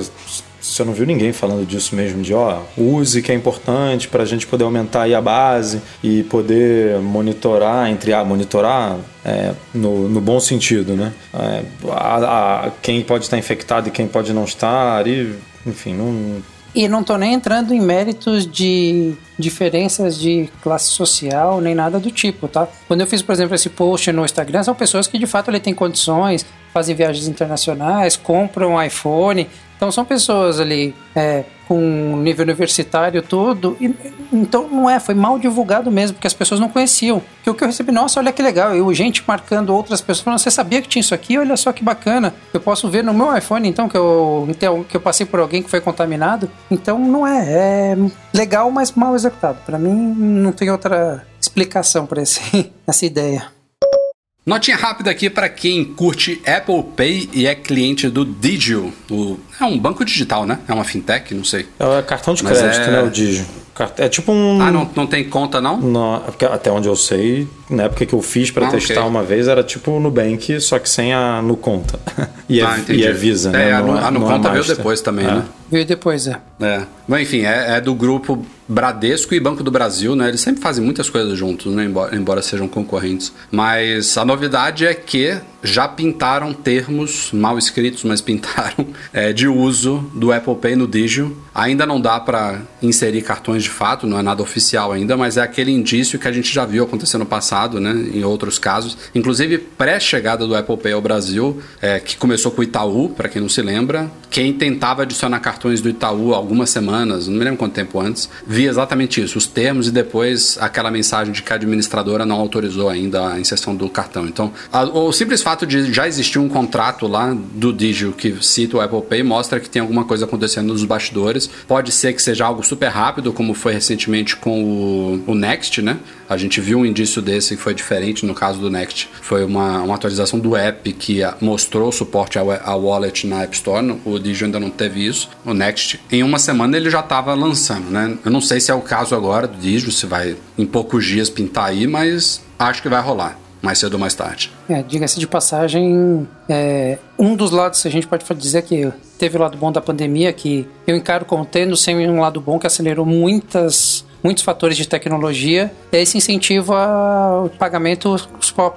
você não viu ninguém falando disso mesmo, de ó, use que é importante para a gente poder aumentar aí a base e poder monitorar, entre a monitorar é, no, no bom sentido, né? É, a, a, quem pode estar infectado e quem pode não estar, e, enfim, não, e não estou nem entrando em méritos de diferenças de classe social, nem nada do tipo, tá? Quando eu fiz, por exemplo, esse post no Instagram, são pessoas que de fato ele têm condições, fazem viagens internacionais, compram um iPhone, então são pessoas ali é, com nível universitário todo. E, então não é, foi mal divulgado mesmo, porque as pessoas não conheciam. Que o que eu recebi, nossa, olha que legal. Eu, gente marcando outras pessoas, falando, você sabia que tinha isso aqui? Olha só que bacana. Eu posso ver no meu iPhone, então, que eu, então, que eu passei por alguém que foi contaminado. Então não é. É legal, mas mal executado. Para mim, não tem outra explicação para essa ideia. Notinha rápida aqui para quem curte Apple Pay e é cliente do Digio. O, é um banco digital, né? É uma fintech, não sei. É cartão de crédito, é... né? O Digio. É tipo um. Ah, não, não tem conta, não? não é até onde eu sei, na época que eu fiz para ah, testar okay. uma vez, era tipo no Nubank, só que sem a no conta. e, ah, é, e é Visa, né? É, a, no, a no conta veio depois também, é. né? Veio depois, é. É. Bom, enfim, é, é, do grupo Bradesco e Banco do Brasil, né? Eles sempre fazem muitas coisas juntos, né? Embora, embora sejam concorrentes. Mas a novidade é que já pintaram termos mal escritos, mas pintaram é, de uso do Apple Pay no Digio. Ainda não dá para inserir cartões de fato, não é nada oficial ainda, mas é aquele indício que a gente já viu acontecer no passado, né? Em outros casos, inclusive pré-chegada do Apple Pay ao Brasil, é, que começou com o Itaú, para quem não se lembra. Quem tentava adicionar cartões do Itaú algumas semanas, não me lembro quanto tempo antes, via exatamente isso, os termos e depois aquela mensagem de que a administradora não autorizou ainda a inserção do cartão. Então, a, o simples fato de já existir um contrato lá do Digio que cita o Apple Pay mostra que tem alguma coisa acontecendo nos bastidores. Pode ser que seja algo super rápido, como foi recentemente com o, o Next, né? A gente viu um indício desse que foi diferente no caso do Next. Foi uma, uma atualização do app que mostrou suporte ao, ao wallet na App Store. O Digio ainda não teve isso. O Next, em uma semana ele já estava lançando, né? Eu não sei se é o caso agora do Digio, se vai em poucos dias pintar aí, mas acho que vai rolar mais cedo ou mais tarde. É, diga-se de passagem, é, um dos lados, a gente pode dizer que teve o lado bom da pandemia, que eu encaro como tendo sempre um lado bom que acelerou muitas muitos fatores de tecnologia, é esse incentivo ao pagamento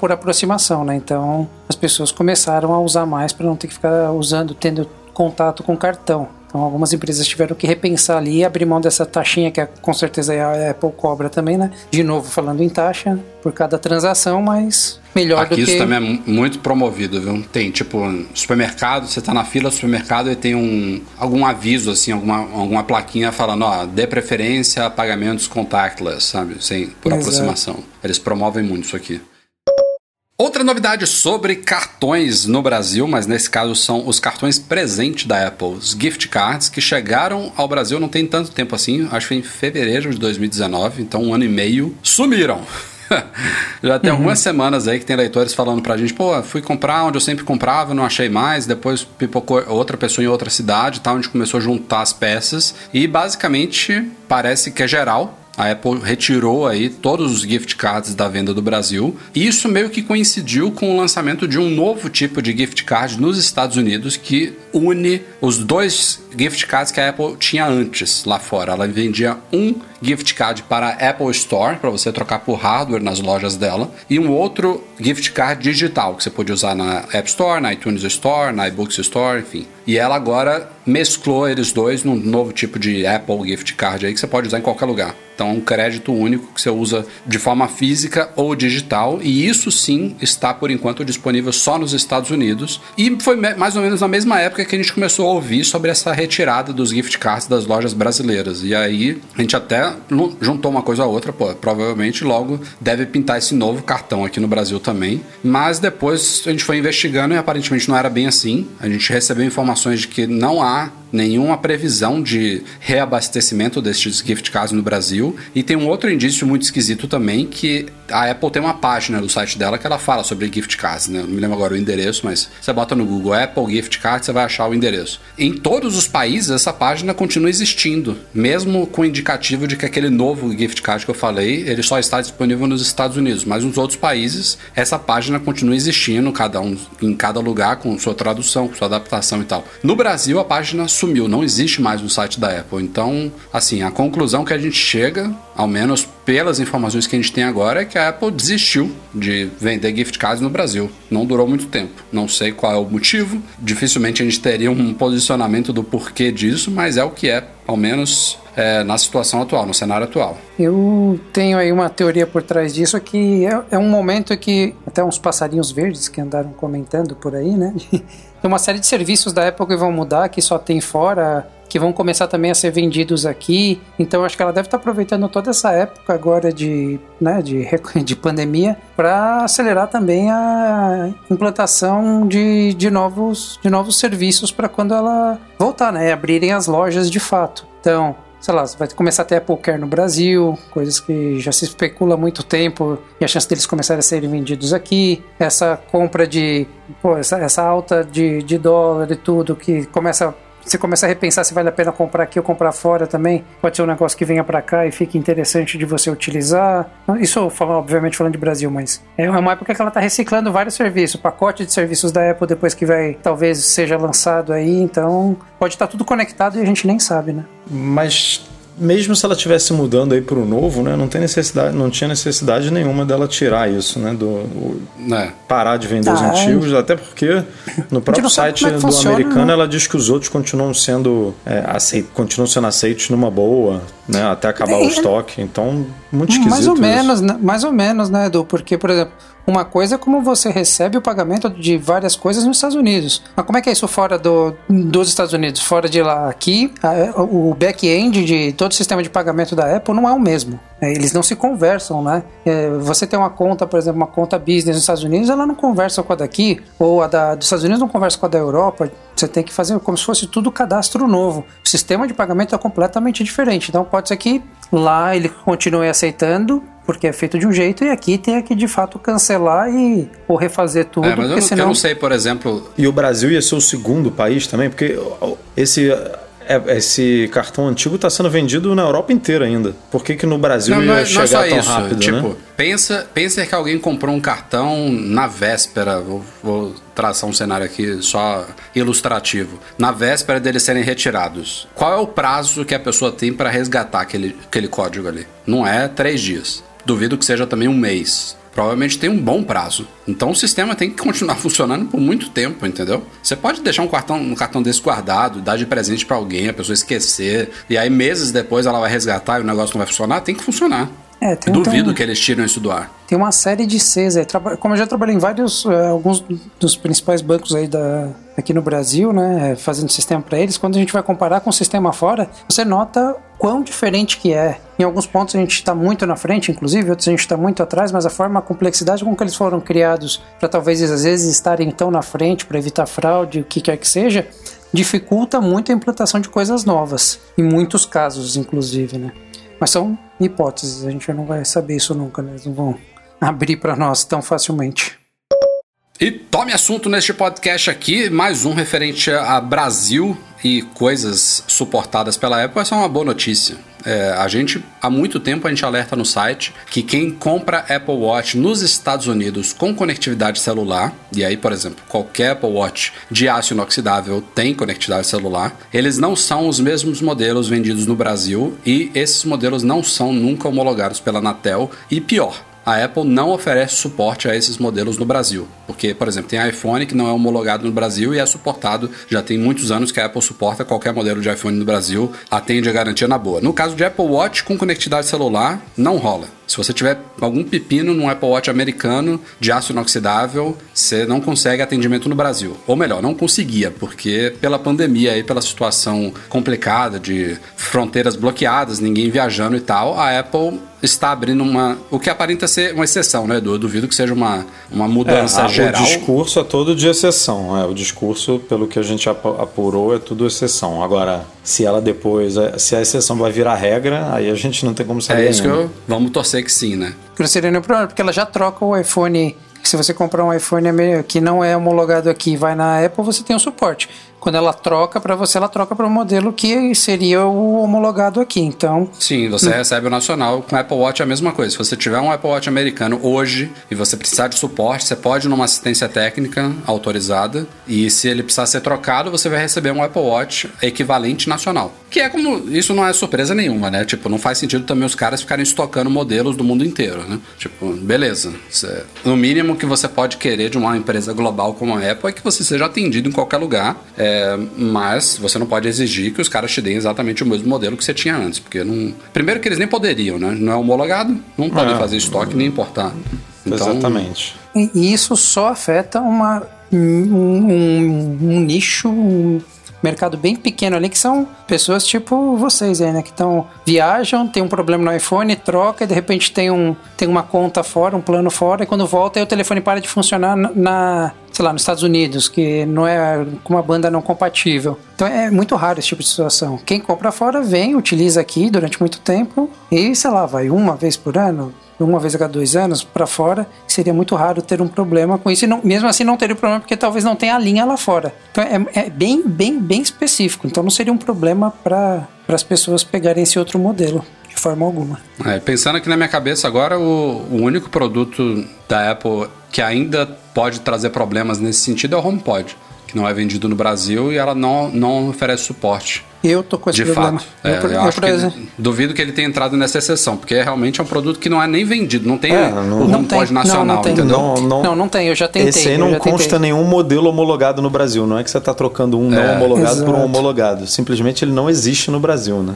por aproximação, né? Então, as pessoas começaram a usar mais para não ter que ficar usando, tendo contato com cartão. Então, algumas empresas tiveram que repensar ali e abrir mão dessa taxinha que é, com certeza a Apple cobra também, né? De novo, falando em taxa por cada transação, mas melhor Aqui do que... isso também é muito promovido, viu? Tem, tipo, supermercado, você tá na fila do supermercado e tem um, algum aviso, assim, alguma, alguma plaquinha falando, ó, dê preferência a pagamentos contactless, sabe? Sem, por Exato. aproximação. Eles promovem muito isso aqui. Outra novidade sobre cartões no Brasil, mas nesse caso são os cartões presente da Apple, os gift cards, que chegaram ao Brasil não tem tanto tempo assim, acho que foi em fevereiro de 2019, então um ano e meio, sumiram. Já tem uhum. algumas semanas aí que tem leitores falando pra gente, pô, fui comprar onde eu sempre comprava, não achei mais, depois pipocou outra pessoa em outra cidade, tá, onde começou a juntar as peças, e basicamente parece que é geral, a Apple retirou aí todos os gift cards da venda do Brasil. E isso meio que coincidiu com o lançamento de um novo tipo de gift card nos Estados Unidos que une os dois gift cards que a Apple tinha antes lá fora. Ela vendia um gift card para a Apple Store, para você trocar por hardware nas lojas dela, e um outro gift card digital, que você pode usar na App Store, na iTunes Store, na iBooks Store, enfim. E ela agora mesclou eles dois num novo tipo de Apple gift card aí que você pode usar em qualquer lugar. Então, um crédito único que você usa de forma física ou digital, e isso sim está por enquanto disponível só nos Estados Unidos. E foi mais ou menos na mesma época que a gente começou a ouvir sobre essa retirada dos gift cards das lojas brasileiras. E aí a gente até juntou uma coisa a outra, pô, provavelmente logo deve pintar esse novo cartão aqui no Brasil também. Mas depois a gente foi investigando e aparentemente não era bem assim. A gente recebeu informações de que não há nenhuma previsão de reabastecimento destes gift cards no Brasil. E tem um outro indício muito esquisito também, que a Apple tem uma página do site dela que ela fala sobre gift cards, né? Não me lembro agora o endereço, mas você bota no Google Apple Gift Card, você vai achar o endereço. Em todos os países, essa página continua existindo, mesmo com o indicativo de que aquele novo gift card que eu falei, ele só está disponível nos Estados Unidos, mas nos outros países, essa página continua existindo, cada um em cada lugar, com sua tradução, com sua adaptação e tal. No Brasil, a página não existe mais no site da Apple. Então, assim, a conclusão que a gente chega, ao menos pelas informações que a gente tem agora, é que a Apple desistiu de vender gift cards no Brasil. Não durou muito tempo. Não sei qual é o motivo. Dificilmente a gente teria um posicionamento do porquê disso, mas é o que é, ao menos é, na situação atual, no cenário atual. Eu tenho aí uma teoria por trás disso que é, é um momento que até uns passarinhos verdes que andaram comentando por aí, né? Tem uma série de serviços da Apple que vão mudar, que só tem fora, que vão começar também a ser vendidos aqui. Então acho que ela deve estar aproveitando toda essa época agora de, né, de, de pandemia para acelerar também a implantação de, de, novos, de novos serviços para quando ela voltar, né? Abrirem as lojas de fato. Então, sei lá, vai começar a Care no Brasil, coisas que já se especula há muito tempo e a chance deles começarem a serem vendidos aqui. Essa compra de, pô, essa, essa alta de, de dólar e tudo que começa você começa a repensar se vale a pena comprar aqui ou comprar fora também. Pode ser um negócio que venha para cá e fique interessante de você utilizar. Isso, obviamente, falando de Brasil, mas é uma época que ela está reciclando vários serviços. O pacote de serviços da Apple depois que vai, talvez, seja lançado aí. Então, pode estar tá tudo conectado e a gente nem sabe, né? Mas mesmo se ela estivesse mudando aí para o novo, né, não tem necessidade, não tinha necessidade nenhuma dela tirar isso, né, do o, é. parar de vender ah, os antigos, é. até porque no próprio site é do funciona, americano né? ela diz que os outros continuam sendo é, aceit, continuam sendo aceitos numa boa, né, até acabar o é. estoque. Então, muito esquisito. Mais ou isso. menos, né, mais ou menos, né, Edu? Porque, por exemplo, uma coisa é como você recebe o pagamento de várias coisas nos Estados Unidos. Mas como é que é isso fora do, dos Estados Unidos? Fora de lá? Aqui, a, o back-end de todo o sistema de pagamento da Apple não é o mesmo. É, eles não se conversam, né? É, você tem uma conta, por exemplo, uma conta business nos Estados Unidos, ela não conversa com a daqui, ou a da, dos Estados Unidos não conversa com a da Europa. Você tem que fazer como se fosse tudo cadastro novo. O sistema de pagamento é completamente diferente. Então pode ser que lá ele continue aceitando porque é feito de um jeito e aqui tem que de fato cancelar e ou refazer tudo. É, mas eu não, senão... eu não sei, por exemplo. E o Brasil ia ser o segundo país também, porque esse é, esse cartão antigo está sendo vendido na Europa inteira ainda. Por que, que no Brasil não, ia não, é, chegar não é tão isso. rápido, tipo, né? pensa, pensa que alguém comprou um cartão na véspera, vou, vou traçar um cenário aqui só ilustrativo, na véspera deles serem retirados. Qual é o prazo que a pessoa tem para resgatar aquele, aquele código ali? Não é três dias. Duvido que seja também um mês provavelmente tem um bom prazo. Então o sistema tem que continuar funcionando por muito tempo, entendeu? Você pode deixar um cartão, um cartão desse guardado, dar de presente para alguém, a pessoa esquecer, e aí meses depois ela vai resgatar e o negócio não vai funcionar, tem que funcionar. É, tem, Duvido tem, que eles tiram isso do ar. Tem uma série de Cs. Como eu já trabalhei em vários, uh, alguns dos principais bancos aí da, aqui no Brasil, né, fazendo sistema para eles, quando a gente vai comparar com o sistema fora, você nota quão diferente que é. Em alguns pontos a gente está muito na frente, inclusive, outros a gente está muito atrás, mas a forma, a complexidade com que eles foram criados para talvez às vezes estarem tão na frente para evitar fraude, o que quer que seja, dificulta muito a implantação de coisas novas, em muitos casos, inclusive, né? Mas são hipóteses, a gente não vai saber isso nunca, né? Eles não vão abrir para nós tão facilmente. E tome assunto neste podcast aqui, mais um referente a Brasil e coisas suportadas pela Apple. Essa é uma boa notícia. É, a gente, há muito tempo, a gente alerta no site que quem compra Apple Watch nos Estados Unidos com conectividade celular, e aí, por exemplo, qualquer Apple Watch de aço inoxidável tem conectividade celular, eles não são os mesmos modelos vendidos no Brasil e esses modelos não são nunca homologados pela Anatel. E pior, a Apple não oferece suporte a esses modelos no Brasil. Porque, por exemplo, tem iPhone que não é homologado no Brasil e é suportado, já tem muitos anos que a Apple suporta qualquer modelo de iPhone no Brasil, atende a garantia na boa. No caso de Apple Watch com conectividade celular, não rola. Se você tiver algum pepino num Apple Watch americano de aço inoxidável, você não consegue atendimento no Brasil. Ou melhor, não conseguia, porque pela pandemia e pela situação complicada de fronteiras bloqueadas, ninguém viajando e tal, a Apple está abrindo uma. O que aparenta ser uma exceção, né, Edu? Eu duvido que seja uma, uma mudança é, geral. O discurso é todo de exceção. É, o discurso, pelo que a gente apurou, é tudo exceção. Agora, se ela depois. É, se a exceção vai virar regra, aí a gente não tem como saber. É isso ainda. que eu. Vamos torcer que sim, né? Não nenhum problema, porque ela já troca o iPhone. Se você comprar um iPhone que não é homologado aqui vai na Apple, você tem um suporte quando ela troca para você, ela troca para o um modelo que seria o homologado aqui. Então. Sim, você hum. recebe o nacional. Com o Apple Watch é a mesma coisa. Se você tiver um Apple Watch americano hoje e você precisar de suporte, você pode ir numa assistência técnica autorizada. E se ele precisar ser trocado, você vai receber um Apple Watch equivalente nacional. Que é como. Isso não é surpresa nenhuma, né? Tipo, não faz sentido também os caras ficarem estocando modelos do mundo inteiro, né? Tipo, beleza. Você, no mínimo que você pode querer de uma empresa global como a Apple é que você seja atendido em qualquer lugar. É, é, mas você não pode exigir que os caras te deem exatamente o mesmo modelo que você tinha antes, porque não. Primeiro que eles nem poderiam, né? Não é homologado, não podem é. fazer estoque nem importar. Então, Exatamente. E isso só afeta uma, um, um, um nicho, mercado bem pequeno ali, que são pessoas tipo vocês aí, né? Que estão viajam, tem um problema no iPhone, troca e de repente tem, um, tem uma conta fora, um plano fora, e quando volta aí o telefone para de funcionar na, sei lá, nos Estados Unidos, que não é com uma banda não compatível. Então é muito raro esse tipo de situação. Quem compra fora vem, utiliza aqui durante muito tempo e, sei lá, vai uma vez por ano, uma vez a cada dois anos para fora, seria muito raro ter um problema com isso. E não, mesmo assim não teria problema porque talvez não tenha a linha lá fora. Então é, é bem, bem, bem específico. Então não seria um problema para as pessoas pegarem esse outro modelo. De forma alguma. É, pensando aqui na minha cabeça agora, o, o único produto da Apple que ainda pode trazer problemas nesse sentido é o HomePod que não é vendido no Brasil e ela não, não oferece suporte. Eu tô com esse de problema. fato. É, eu, eu acho que, duvido que ele tenha entrado nessa exceção, porque realmente é um produto que não é nem vendido, não tem É, o não- não, não tem. nacional, Não, não tem. entendeu? Não, não, Não, não tem, eu já tentei. Esse aí não consta nenhum modelo homologado no Brasil. Não é que você está trocando um não É. homologado por um Exato. homologado. Simplesmente ele não existe no Brasil, né?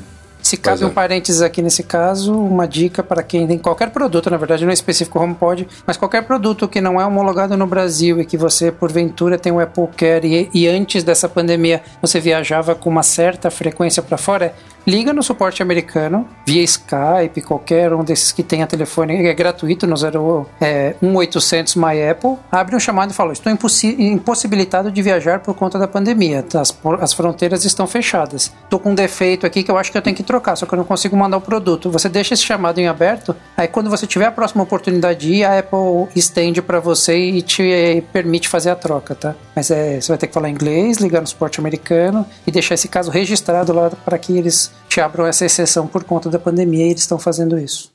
Se cabe é. um parênteses aqui nesse caso, uma dica para quem tem qualquer produto, na verdade não é específico HomePod, mas qualquer produto que não é homologado no Brasil e que você porventura tem um Apple Care e, e antes dessa pandemia você viajava com uma certa frequência para fora, liga no suporte americano via Skype, qualquer um desses que tenha telefone, é gratuito no 0, é, 1800 My Apple, abre um chamado e fala: Estou impossi- impossibilitado de viajar por conta da pandemia, as, as fronteiras estão fechadas. Estou com um defeito aqui que eu acho que eu tenho que trocar, só que eu não consigo mandar o produto. Você deixa esse chamado em aberto, aí quando você tiver a próxima oportunidade a Apple estende para você e te eh, permite fazer a troca, tá? Mas é, você vai ter que falar inglês, ligar no suporte americano e deixar esse caso registrado lá para que eles te abram essa exceção por conta da pandemia e eles estão fazendo isso.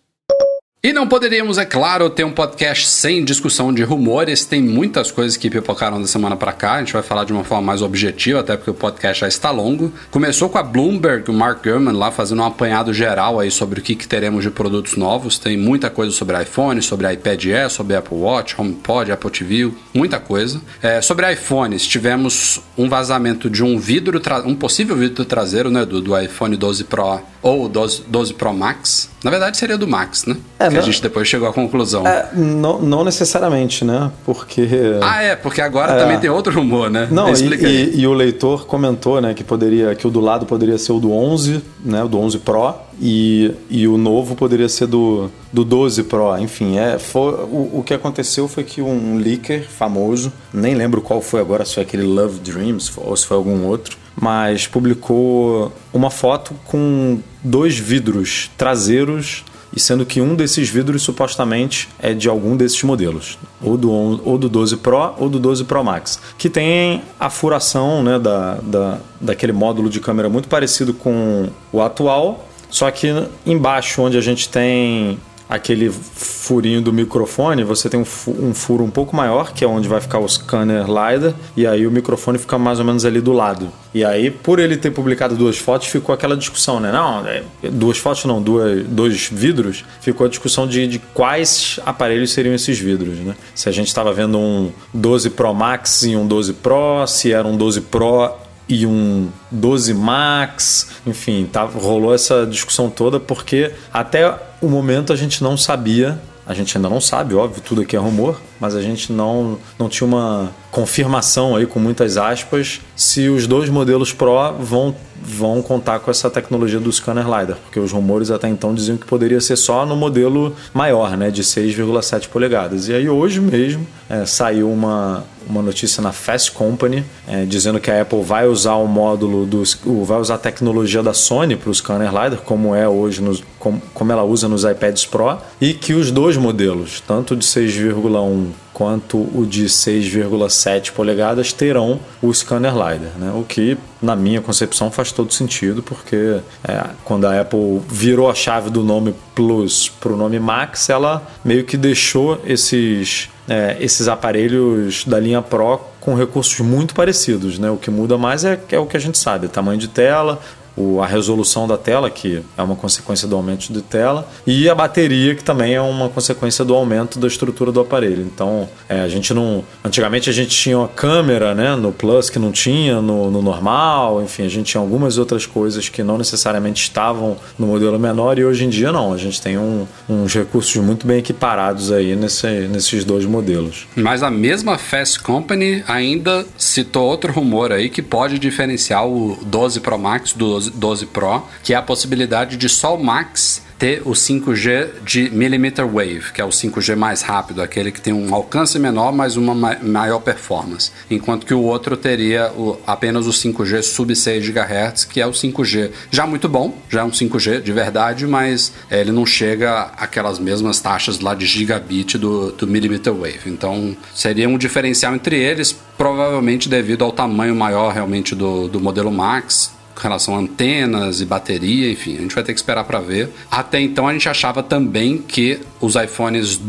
E não poderíamos, é claro, ter um podcast sem discussão de rumores. Tem muitas coisas que pipocaram da semana pra cá. A gente vai falar de uma forma mais objetiva, até porque o podcast já está longo. Começou com a Bloomberg, o Mark Gurman lá fazendo um apanhado geral aí sobre o que, que teremos de produtos novos. Tem muita coisa sobre iPhone, sobre iPad Air, sobre Apple Watch, HomePod, Apple TV, muita coisa. É, sobre iPhones, tivemos um vazamento de um vidro, um possível vidro traseiro, né, do, do iPhone 12 Pro ou 12, 12 Pro Max. Na verdade, seria do Max, né? É, que a gente depois chegou à conclusão. É, não, não necessariamente, né? Porque. Ah, é, porque agora É. também tem outro rumor, né? Não, e, Explica e- e o leitor comentou, né, que poderia, que o do lado poderia ser o do 11, né, o do 11 Pro, e, e o novo poderia ser do, do 12 Pro. Enfim, é, foi, o, o que aconteceu foi que um leaker famoso, nem lembro qual foi agora, se foi aquele Love Dreams ou se foi algum outro, mas publicou uma foto com dois vidros traseiros e sendo que um desses vidros supostamente é de algum desses modelos, ou do, 11 ou do 12 Pro ou do 12 Pro Max, que tem a furação né, da, da, daquele módulo de câmera muito parecido com o atual, só que embaixo onde a gente tem aquele furinho do microfone, você tem um, um furo um pouco maior, que é onde vai ficar o scanner LiDAR, e aí o microfone fica mais ou menos ali do lado. E aí, por ele ter publicado duas fotos, ficou aquela discussão, né? Não, é, duas fotos não, duas, dois vidros, ficou a discussão de, de quais aparelhos seriam esses vidros, né? Se a gente estava vendo um 12 Pro Max e um 12 Pro, se era um 12 Pro e um 12 Max, enfim, tá, rolou essa discussão toda porque até o momento a gente não sabia, a gente ainda não sabe, óbvio, tudo aqui é rumor, mas a gente não, não tinha uma confirmação aí com muitas aspas se os dois modelos Pro vão vão contar com essa tecnologia do scanner LiDAR, porque os rumores até então diziam que poderia ser só no modelo maior, né, de 6,7 polegadas. E aí hoje mesmo é, saiu uma, uma notícia na Fast Company é, dizendo que a Apple vai usar o módulo dos, o- vai usar a tecnologia da Sony para o scanner LiDAR, como é hoje nos, como, como ela usa nos iPads Pro, e que os dois modelos, tanto de 6,1 quanto o de 6,7 polegadas terão o scanner LiDAR, né? o que na minha concepção faz todo sentido, porque é, quando a Apple virou a chave do nome Plus para o nome Max, ela meio que deixou esses, é, esses aparelhos da linha Pro com recursos muito parecidos. Né? O que muda mais é, é o que a gente sabe, tamanho de tela, o- a resolução da tela, que é uma consequência do aumento de tela, e a bateria, que também é uma consequência do aumento da estrutura do aparelho. Então, é, a gente não. Antigamente a gente tinha uma câmera né, no Plus que não tinha no, no normal, enfim, a gente tinha algumas outras coisas que não necessariamente estavam no modelo menor, e hoje em dia não. A gente tem um- uns recursos muito bem equiparados aí nesse, nesses dois modelos. Mas a mesma Fast Company ainda citou outro rumor aí que pode diferenciar o 12 Pro Max do 12, 12 Pro, que é a possibilidade de só o Max ter o 5G de millimeter wave, que é o 5G mais rápido, aquele que tem um alcance menor, mas uma ma- maior performance, enquanto que o outro teria o- apenas o 5G sub 6 GHz, que é o 5G já muito bom, já é um 5G de verdade, mas eh, ele não chega àquelas mesmas taxas lá de gigabit do, do millimeter wave. Então seria um diferencial entre eles, provavelmente devido ao tamanho maior realmente do, do modelo Max, com relação a antenas e bateria, enfim, a gente vai ter que esperar para ver. Até então a gente achava também que os iPhones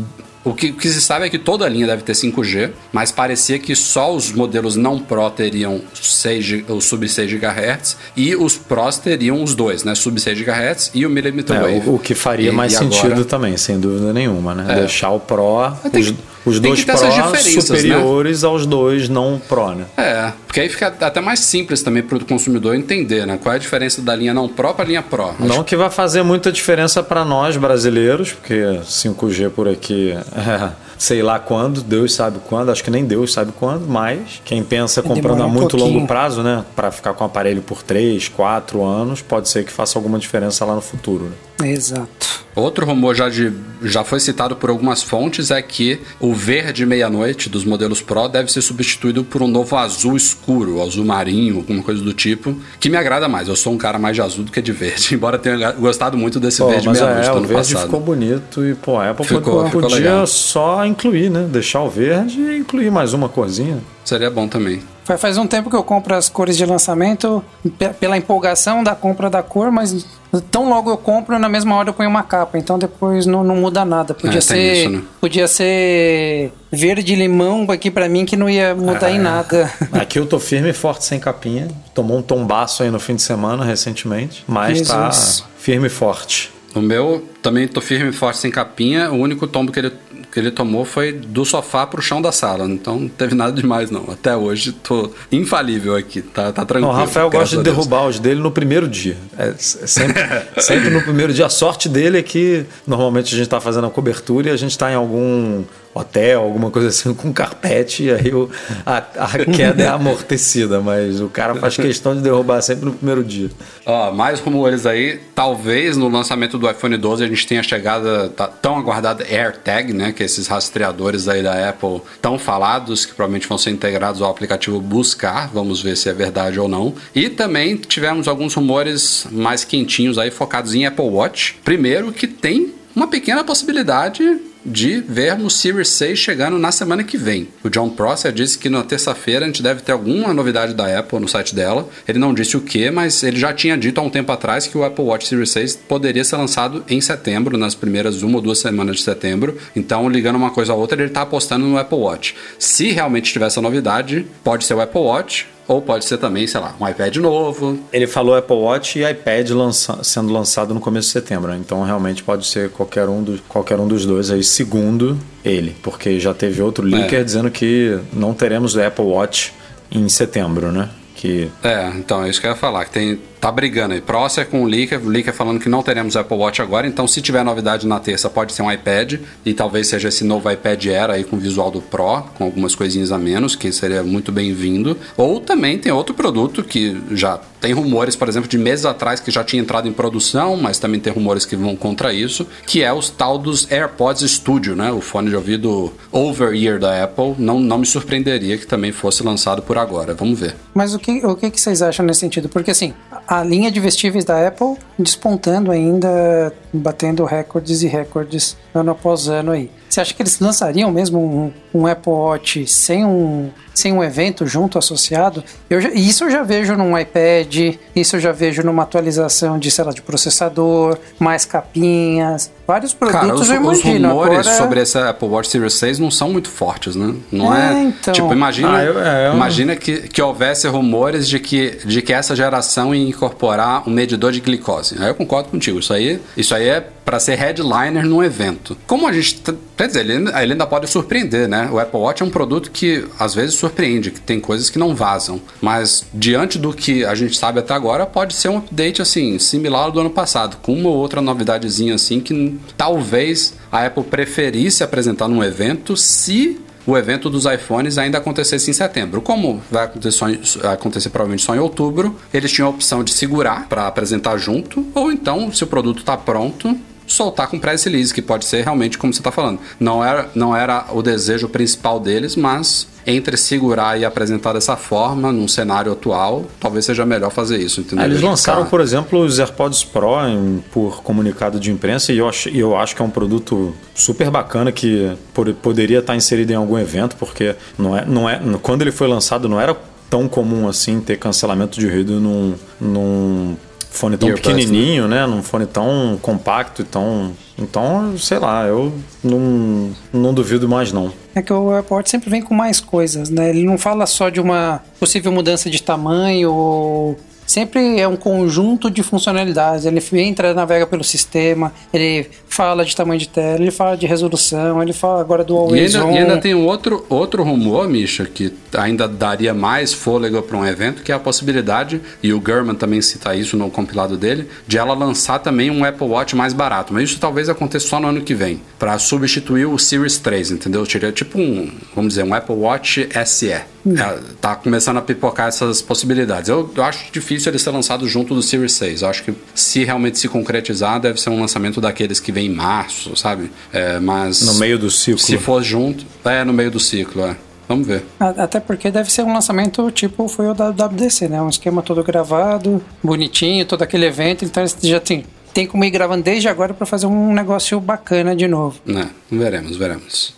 O que, o que se sabe é que toda a linha deve ter 5G, mas parecia que só os modelos não Pro teriam 6, o sub 6 GHz e os Pros teriam os dois, né? Sub 6 GHz e o millimeter É, wave. o, o que faria E- mais e sentido agora- também, sem dúvida nenhuma, né? É. Deixar o Pro, os, os tem dois diferenças, né? superiores aos dois não Pro, né? É, porque aí fica até mais simples também para o consumidor entender, né? Qual é a diferença da linha não Pro para a linha Pro. Não que vai fazer muita diferença para nós brasileiros, porque 5G por aqui, é, sei lá quando, Deus sabe quando, acho que nem Deus sabe quando, mas quem pensa comprando a um muito pouquinho. longo prazo, né, para ficar com o aparelho por 3, 4 anos, pode ser que faça alguma diferença lá no futuro. Né? Exato. Outro rumor já, de, já foi citado por algumas fontes é que o verde meia-noite dos modelos Pro deve ser substituído por um novo azul escuro, azul marinho, alguma coisa do tipo, que me agrada mais. Eu sou um cara mais de azul do que de verde, embora tenha gostado muito desse Pô, verde mas meia-noite é, do o ano verde passado. ficou bonito e, pô, a Apple Ficou- podia, ficou podia só incluir, né? Deixar o verde e incluir mais uma corzinha. Seria bom também. Fa- Faz um tempo que eu compro as cores de lançamento pe- pela empolgação da compra da cor, mas tão logo eu compro, na mesma hora eu ponho uma capa, então depois não, não muda nada. Podia É, ser isso, né? podia ser verde limão aqui pra mim que não ia mudar É. em nada. Aqui eu tô firme e forte sem capinha. Tomou um tombaço aí no fim de semana recentemente, mas tá Jesus. firme e forte. O meu também tô firme e forte sem capinha. O único tombo que ele, que ele tomou foi do sofá pro chão da sala. Então não teve nada demais, não. Até hoje tô infalível aqui. Tá, tá Não, tranquilo. o Rafael gosta de derrubar os dele no primeiro dia. É s- sempre, sempre no primeiro dia. A sorte dele é que normalmente a gente tá fazendo a cobertura e a gente tá em algum hotel, alguma coisa assim, com carpete, e aí o- a, a queda é amortecida, mas o cara faz questão de derrubar sempre no primeiro dia. Ó, mais rumores aí. Talvez no lançamento do iPhone 12 a gente tenha chegado da tão aguardada AirTag, né? Que esses rastreadores aí da Apple tão falados, que provavelmente vão ser integrados ao aplicativo Buscar. Vamos ver se é verdade ou não. E também tivemos alguns rumores mais quentinhos aí focados em Apple Watch. Primeiro que tem uma pequena possibilidade de vermos Series 6 chegando na semana que vem. O John Prosser disse que na terça-feira a gente deve ter alguma novidade da Apple no site dela. Ele não disse o que, mas ele já tinha dito há um tempo atrás que o Apple Watch Series 6 poderia ser lançado em setembro, nas primeiras uma ou duas semanas de setembro. Então, ligando uma coisa a outra, ele está apostando no Apple Watch. Se realmente tiver essa novidade, pode ser o Apple Watch. Ou pode ser também, sei lá, um iPad novo, Ele falou Apple Watch e iPad lança- sendo lançado no começo de setembro, né? então realmente pode ser qualquer um, dos, qualquer um dos dois aí, segundo ele, porque já teve outro leaker dizendo que não teremos o Apple Watch em setembro, né? Que É, então é isso que eu ia falar, que tem, tá brigando aí. Prosser com o Leaker, o Leaker falando que não teremos Apple Watch agora, então se tiver novidade na terça pode ser um iPad, e talvez seja esse novo iPad Air aí com o visual do Pro, com algumas coisinhas a menos, que seria muito bem-vindo. Ou também tem outro produto que já tem rumores, por exemplo, de meses atrás que já tinha entrado em produção, mas também tem rumores que vão contra isso, que é os tal dos AirPods Studio, né? O fone de ouvido over-ear da Apple. Não, não me surpreenderia que também fosse lançado por agora. Vamos ver. Mas o que, o que, que vocês acham nesse sentido? Porque assim, a linha de vestíveis da Apple despontando ainda, batendo recordes e recordes ano após ano aí. Você acha que eles lançariam mesmo um, um Apple Watch sem um, sem um evento junto associado? Eu já- isso eu já vejo num iPad, isso eu já vejo numa atualização de, sei lá, de processador, mais capinhas, vários produtos Cara, os, eu os rumores Agora- sobre esse Apple Watch Series 6 não são muito fortes, né? Não é. É, então. Tipo, imagina, Ah, eu- é, eu- imagina que, que houvesse rumores de que, de que essa geração ia incorporar um medidor de glicose. Aí eu concordo contigo. Isso aí, isso aí é para ser headliner num evento. Como a gente. Quer dizer, ele, ele ainda pode surpreender, né? O Apple Watch é um produto que às vezes surpreende, que tem coisas que não vazam. Mas diante do que a gente sabe até agora, pode ser um update assim, similar ao do ano passado, com uma ou outra novidadezinha assim que talvez a Apple preferisse apresentar num evento se o evento dos iPhones ainda acontecesse em setembro. Como vai acontecer, acontecer provavelmente só em outubro, eles tinham a opção de segurar para apresentar junto, ou então, se o produto está pronto, soltar com press release, que pode ser realmente como você está falando. Não era, não era o desejo principal deles, mas entre segurar e apresentar dessa forma, num cenário atual, talvez seja melhor fazer isso, entendeu? Eles Ele lançaram, por exemplo, os AirPods Pro em- por comunicado de imprensa e eu acho, eu acho que é um produto super bacana que por- poderia estar inserido em algum evento, porque não é, não é, quando ele foi lançado não era tão comum assim ter cancelamento de ruído num, num fone tão Earbuds, pequenininho, né? né? Num fone tão compacto e tão então, sei lá, eu não, não duvido mais não. É que o AirPort sempre vem com mais coisas, né? Ele não fala só de uma possível mudança de tamanho ou sempre é um conjunto de funcionalidades. Ele entra, navega pelo sistema, ele fala de tamanho de tela, ele fala de resolução, ele fala agora do Always e ainda, E ainda tem um outro, outro rumor, Misha, que ainda daria mais fôlego para um evento, que é a possibilidade, e o German também cita isso no compilado dele, de ela lançar também um Apple Watch mais barato. Mas isso talvez aconteça só no ano que vem, para substituir o Series 3, entendeu? Seria tipo um, vamos dizer, um Apple Watch SE. É, tá começando a pipocar essas possibilidades. Eu, eu, acho difícil ele ser lançado junto do Series 6. Eu acho que se realmente se concretizar, deve ser um lançamento daqueles que vem em março, sabe? É, mas. No meio do ciclo. Se for junto, é no meio do ciclo, é. Vamos ver. Até porque deve ser um lançamento tipo foi o da WDC, né? Um esquema todo gravado, bonitinho, todo aquele evento. Então já tem, tem como ir gravando desde agora para fazer um negócio bacana de novo. É, veremos, veremos.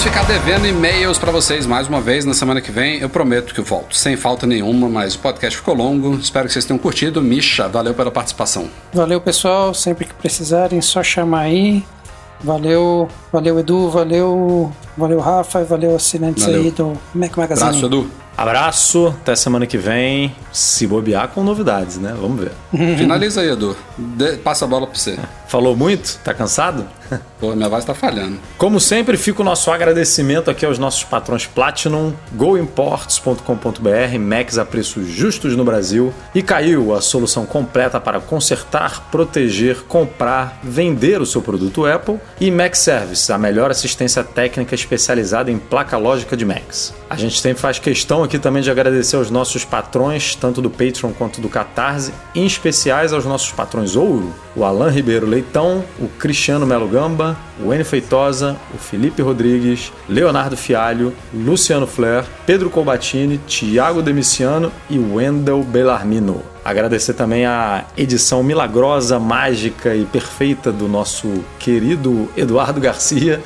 Vamos ficar devendo e-mails para vocês mais uma vez na semana que vem. Eu prometo que eu volto, sem falta nenhuma, mas o podcast ficou longo. Espero que vocês tenham curtido. Misha, valeu pela participação. Valeu, pessoal. Sempre que precisarem, só chamar aí. Valeu, valeu Edu, valeu, valeu Rafa, valeu assinantes valeu. aí do Mac Magazine. Abraço, Edu. Abraço, até semana que vem. Se bobear com novidades, né? Vamos ver. Finaliza aí, Edu. De passa a bola pra você. Falou muito? Tá cansado? Pô, minha voz tá falhando. Como sempre, fica o nosso agradecimento aqui aos nossos patrões Platinum, GoImports.com.br, Macs a preços justos no Brasil e Caiu, a solução completa para consertar, proteger, comprar, vender o seu produto Apple e Mac Service, a melhor assistência técnica especializada em placa lógica de Macs. A gente sempre faz questão aqui também de agradecer aos nossos patrões, tanto do Patreon quanto do Catarse, em especiais aos nossos patrões Ouro, o Alan Ribeiro Leitão, o Cristiano Melo Gamba, o Feitosa, o Felipe Rodrigues, Leonardo Fialho, Luciano Flair, Pedro Colbatini, Tiago Demiciano e Wendel Bellarmino. Agradecer também a edição milagrosa, mágica e perfeita do nosso querido Eduardo Garcia,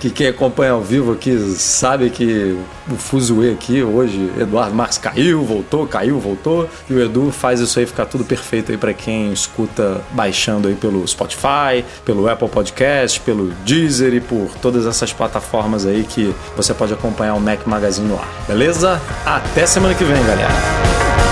que quem acompanha ao vivo aqui sabe que o fuzuê aqui hoje, Eduardo Marques caiu, voltou, caiu, voltou, e o Edu faz isso aí ficar tudo perfeito aí para quem escuta baixando aí pelo Spotify, pelo Apple Podcast, pelo Deezer e por todas essas plataformas aí que você pode acompanhar o Mac Magazine no ar. Beleza? Até semana que vem, galera.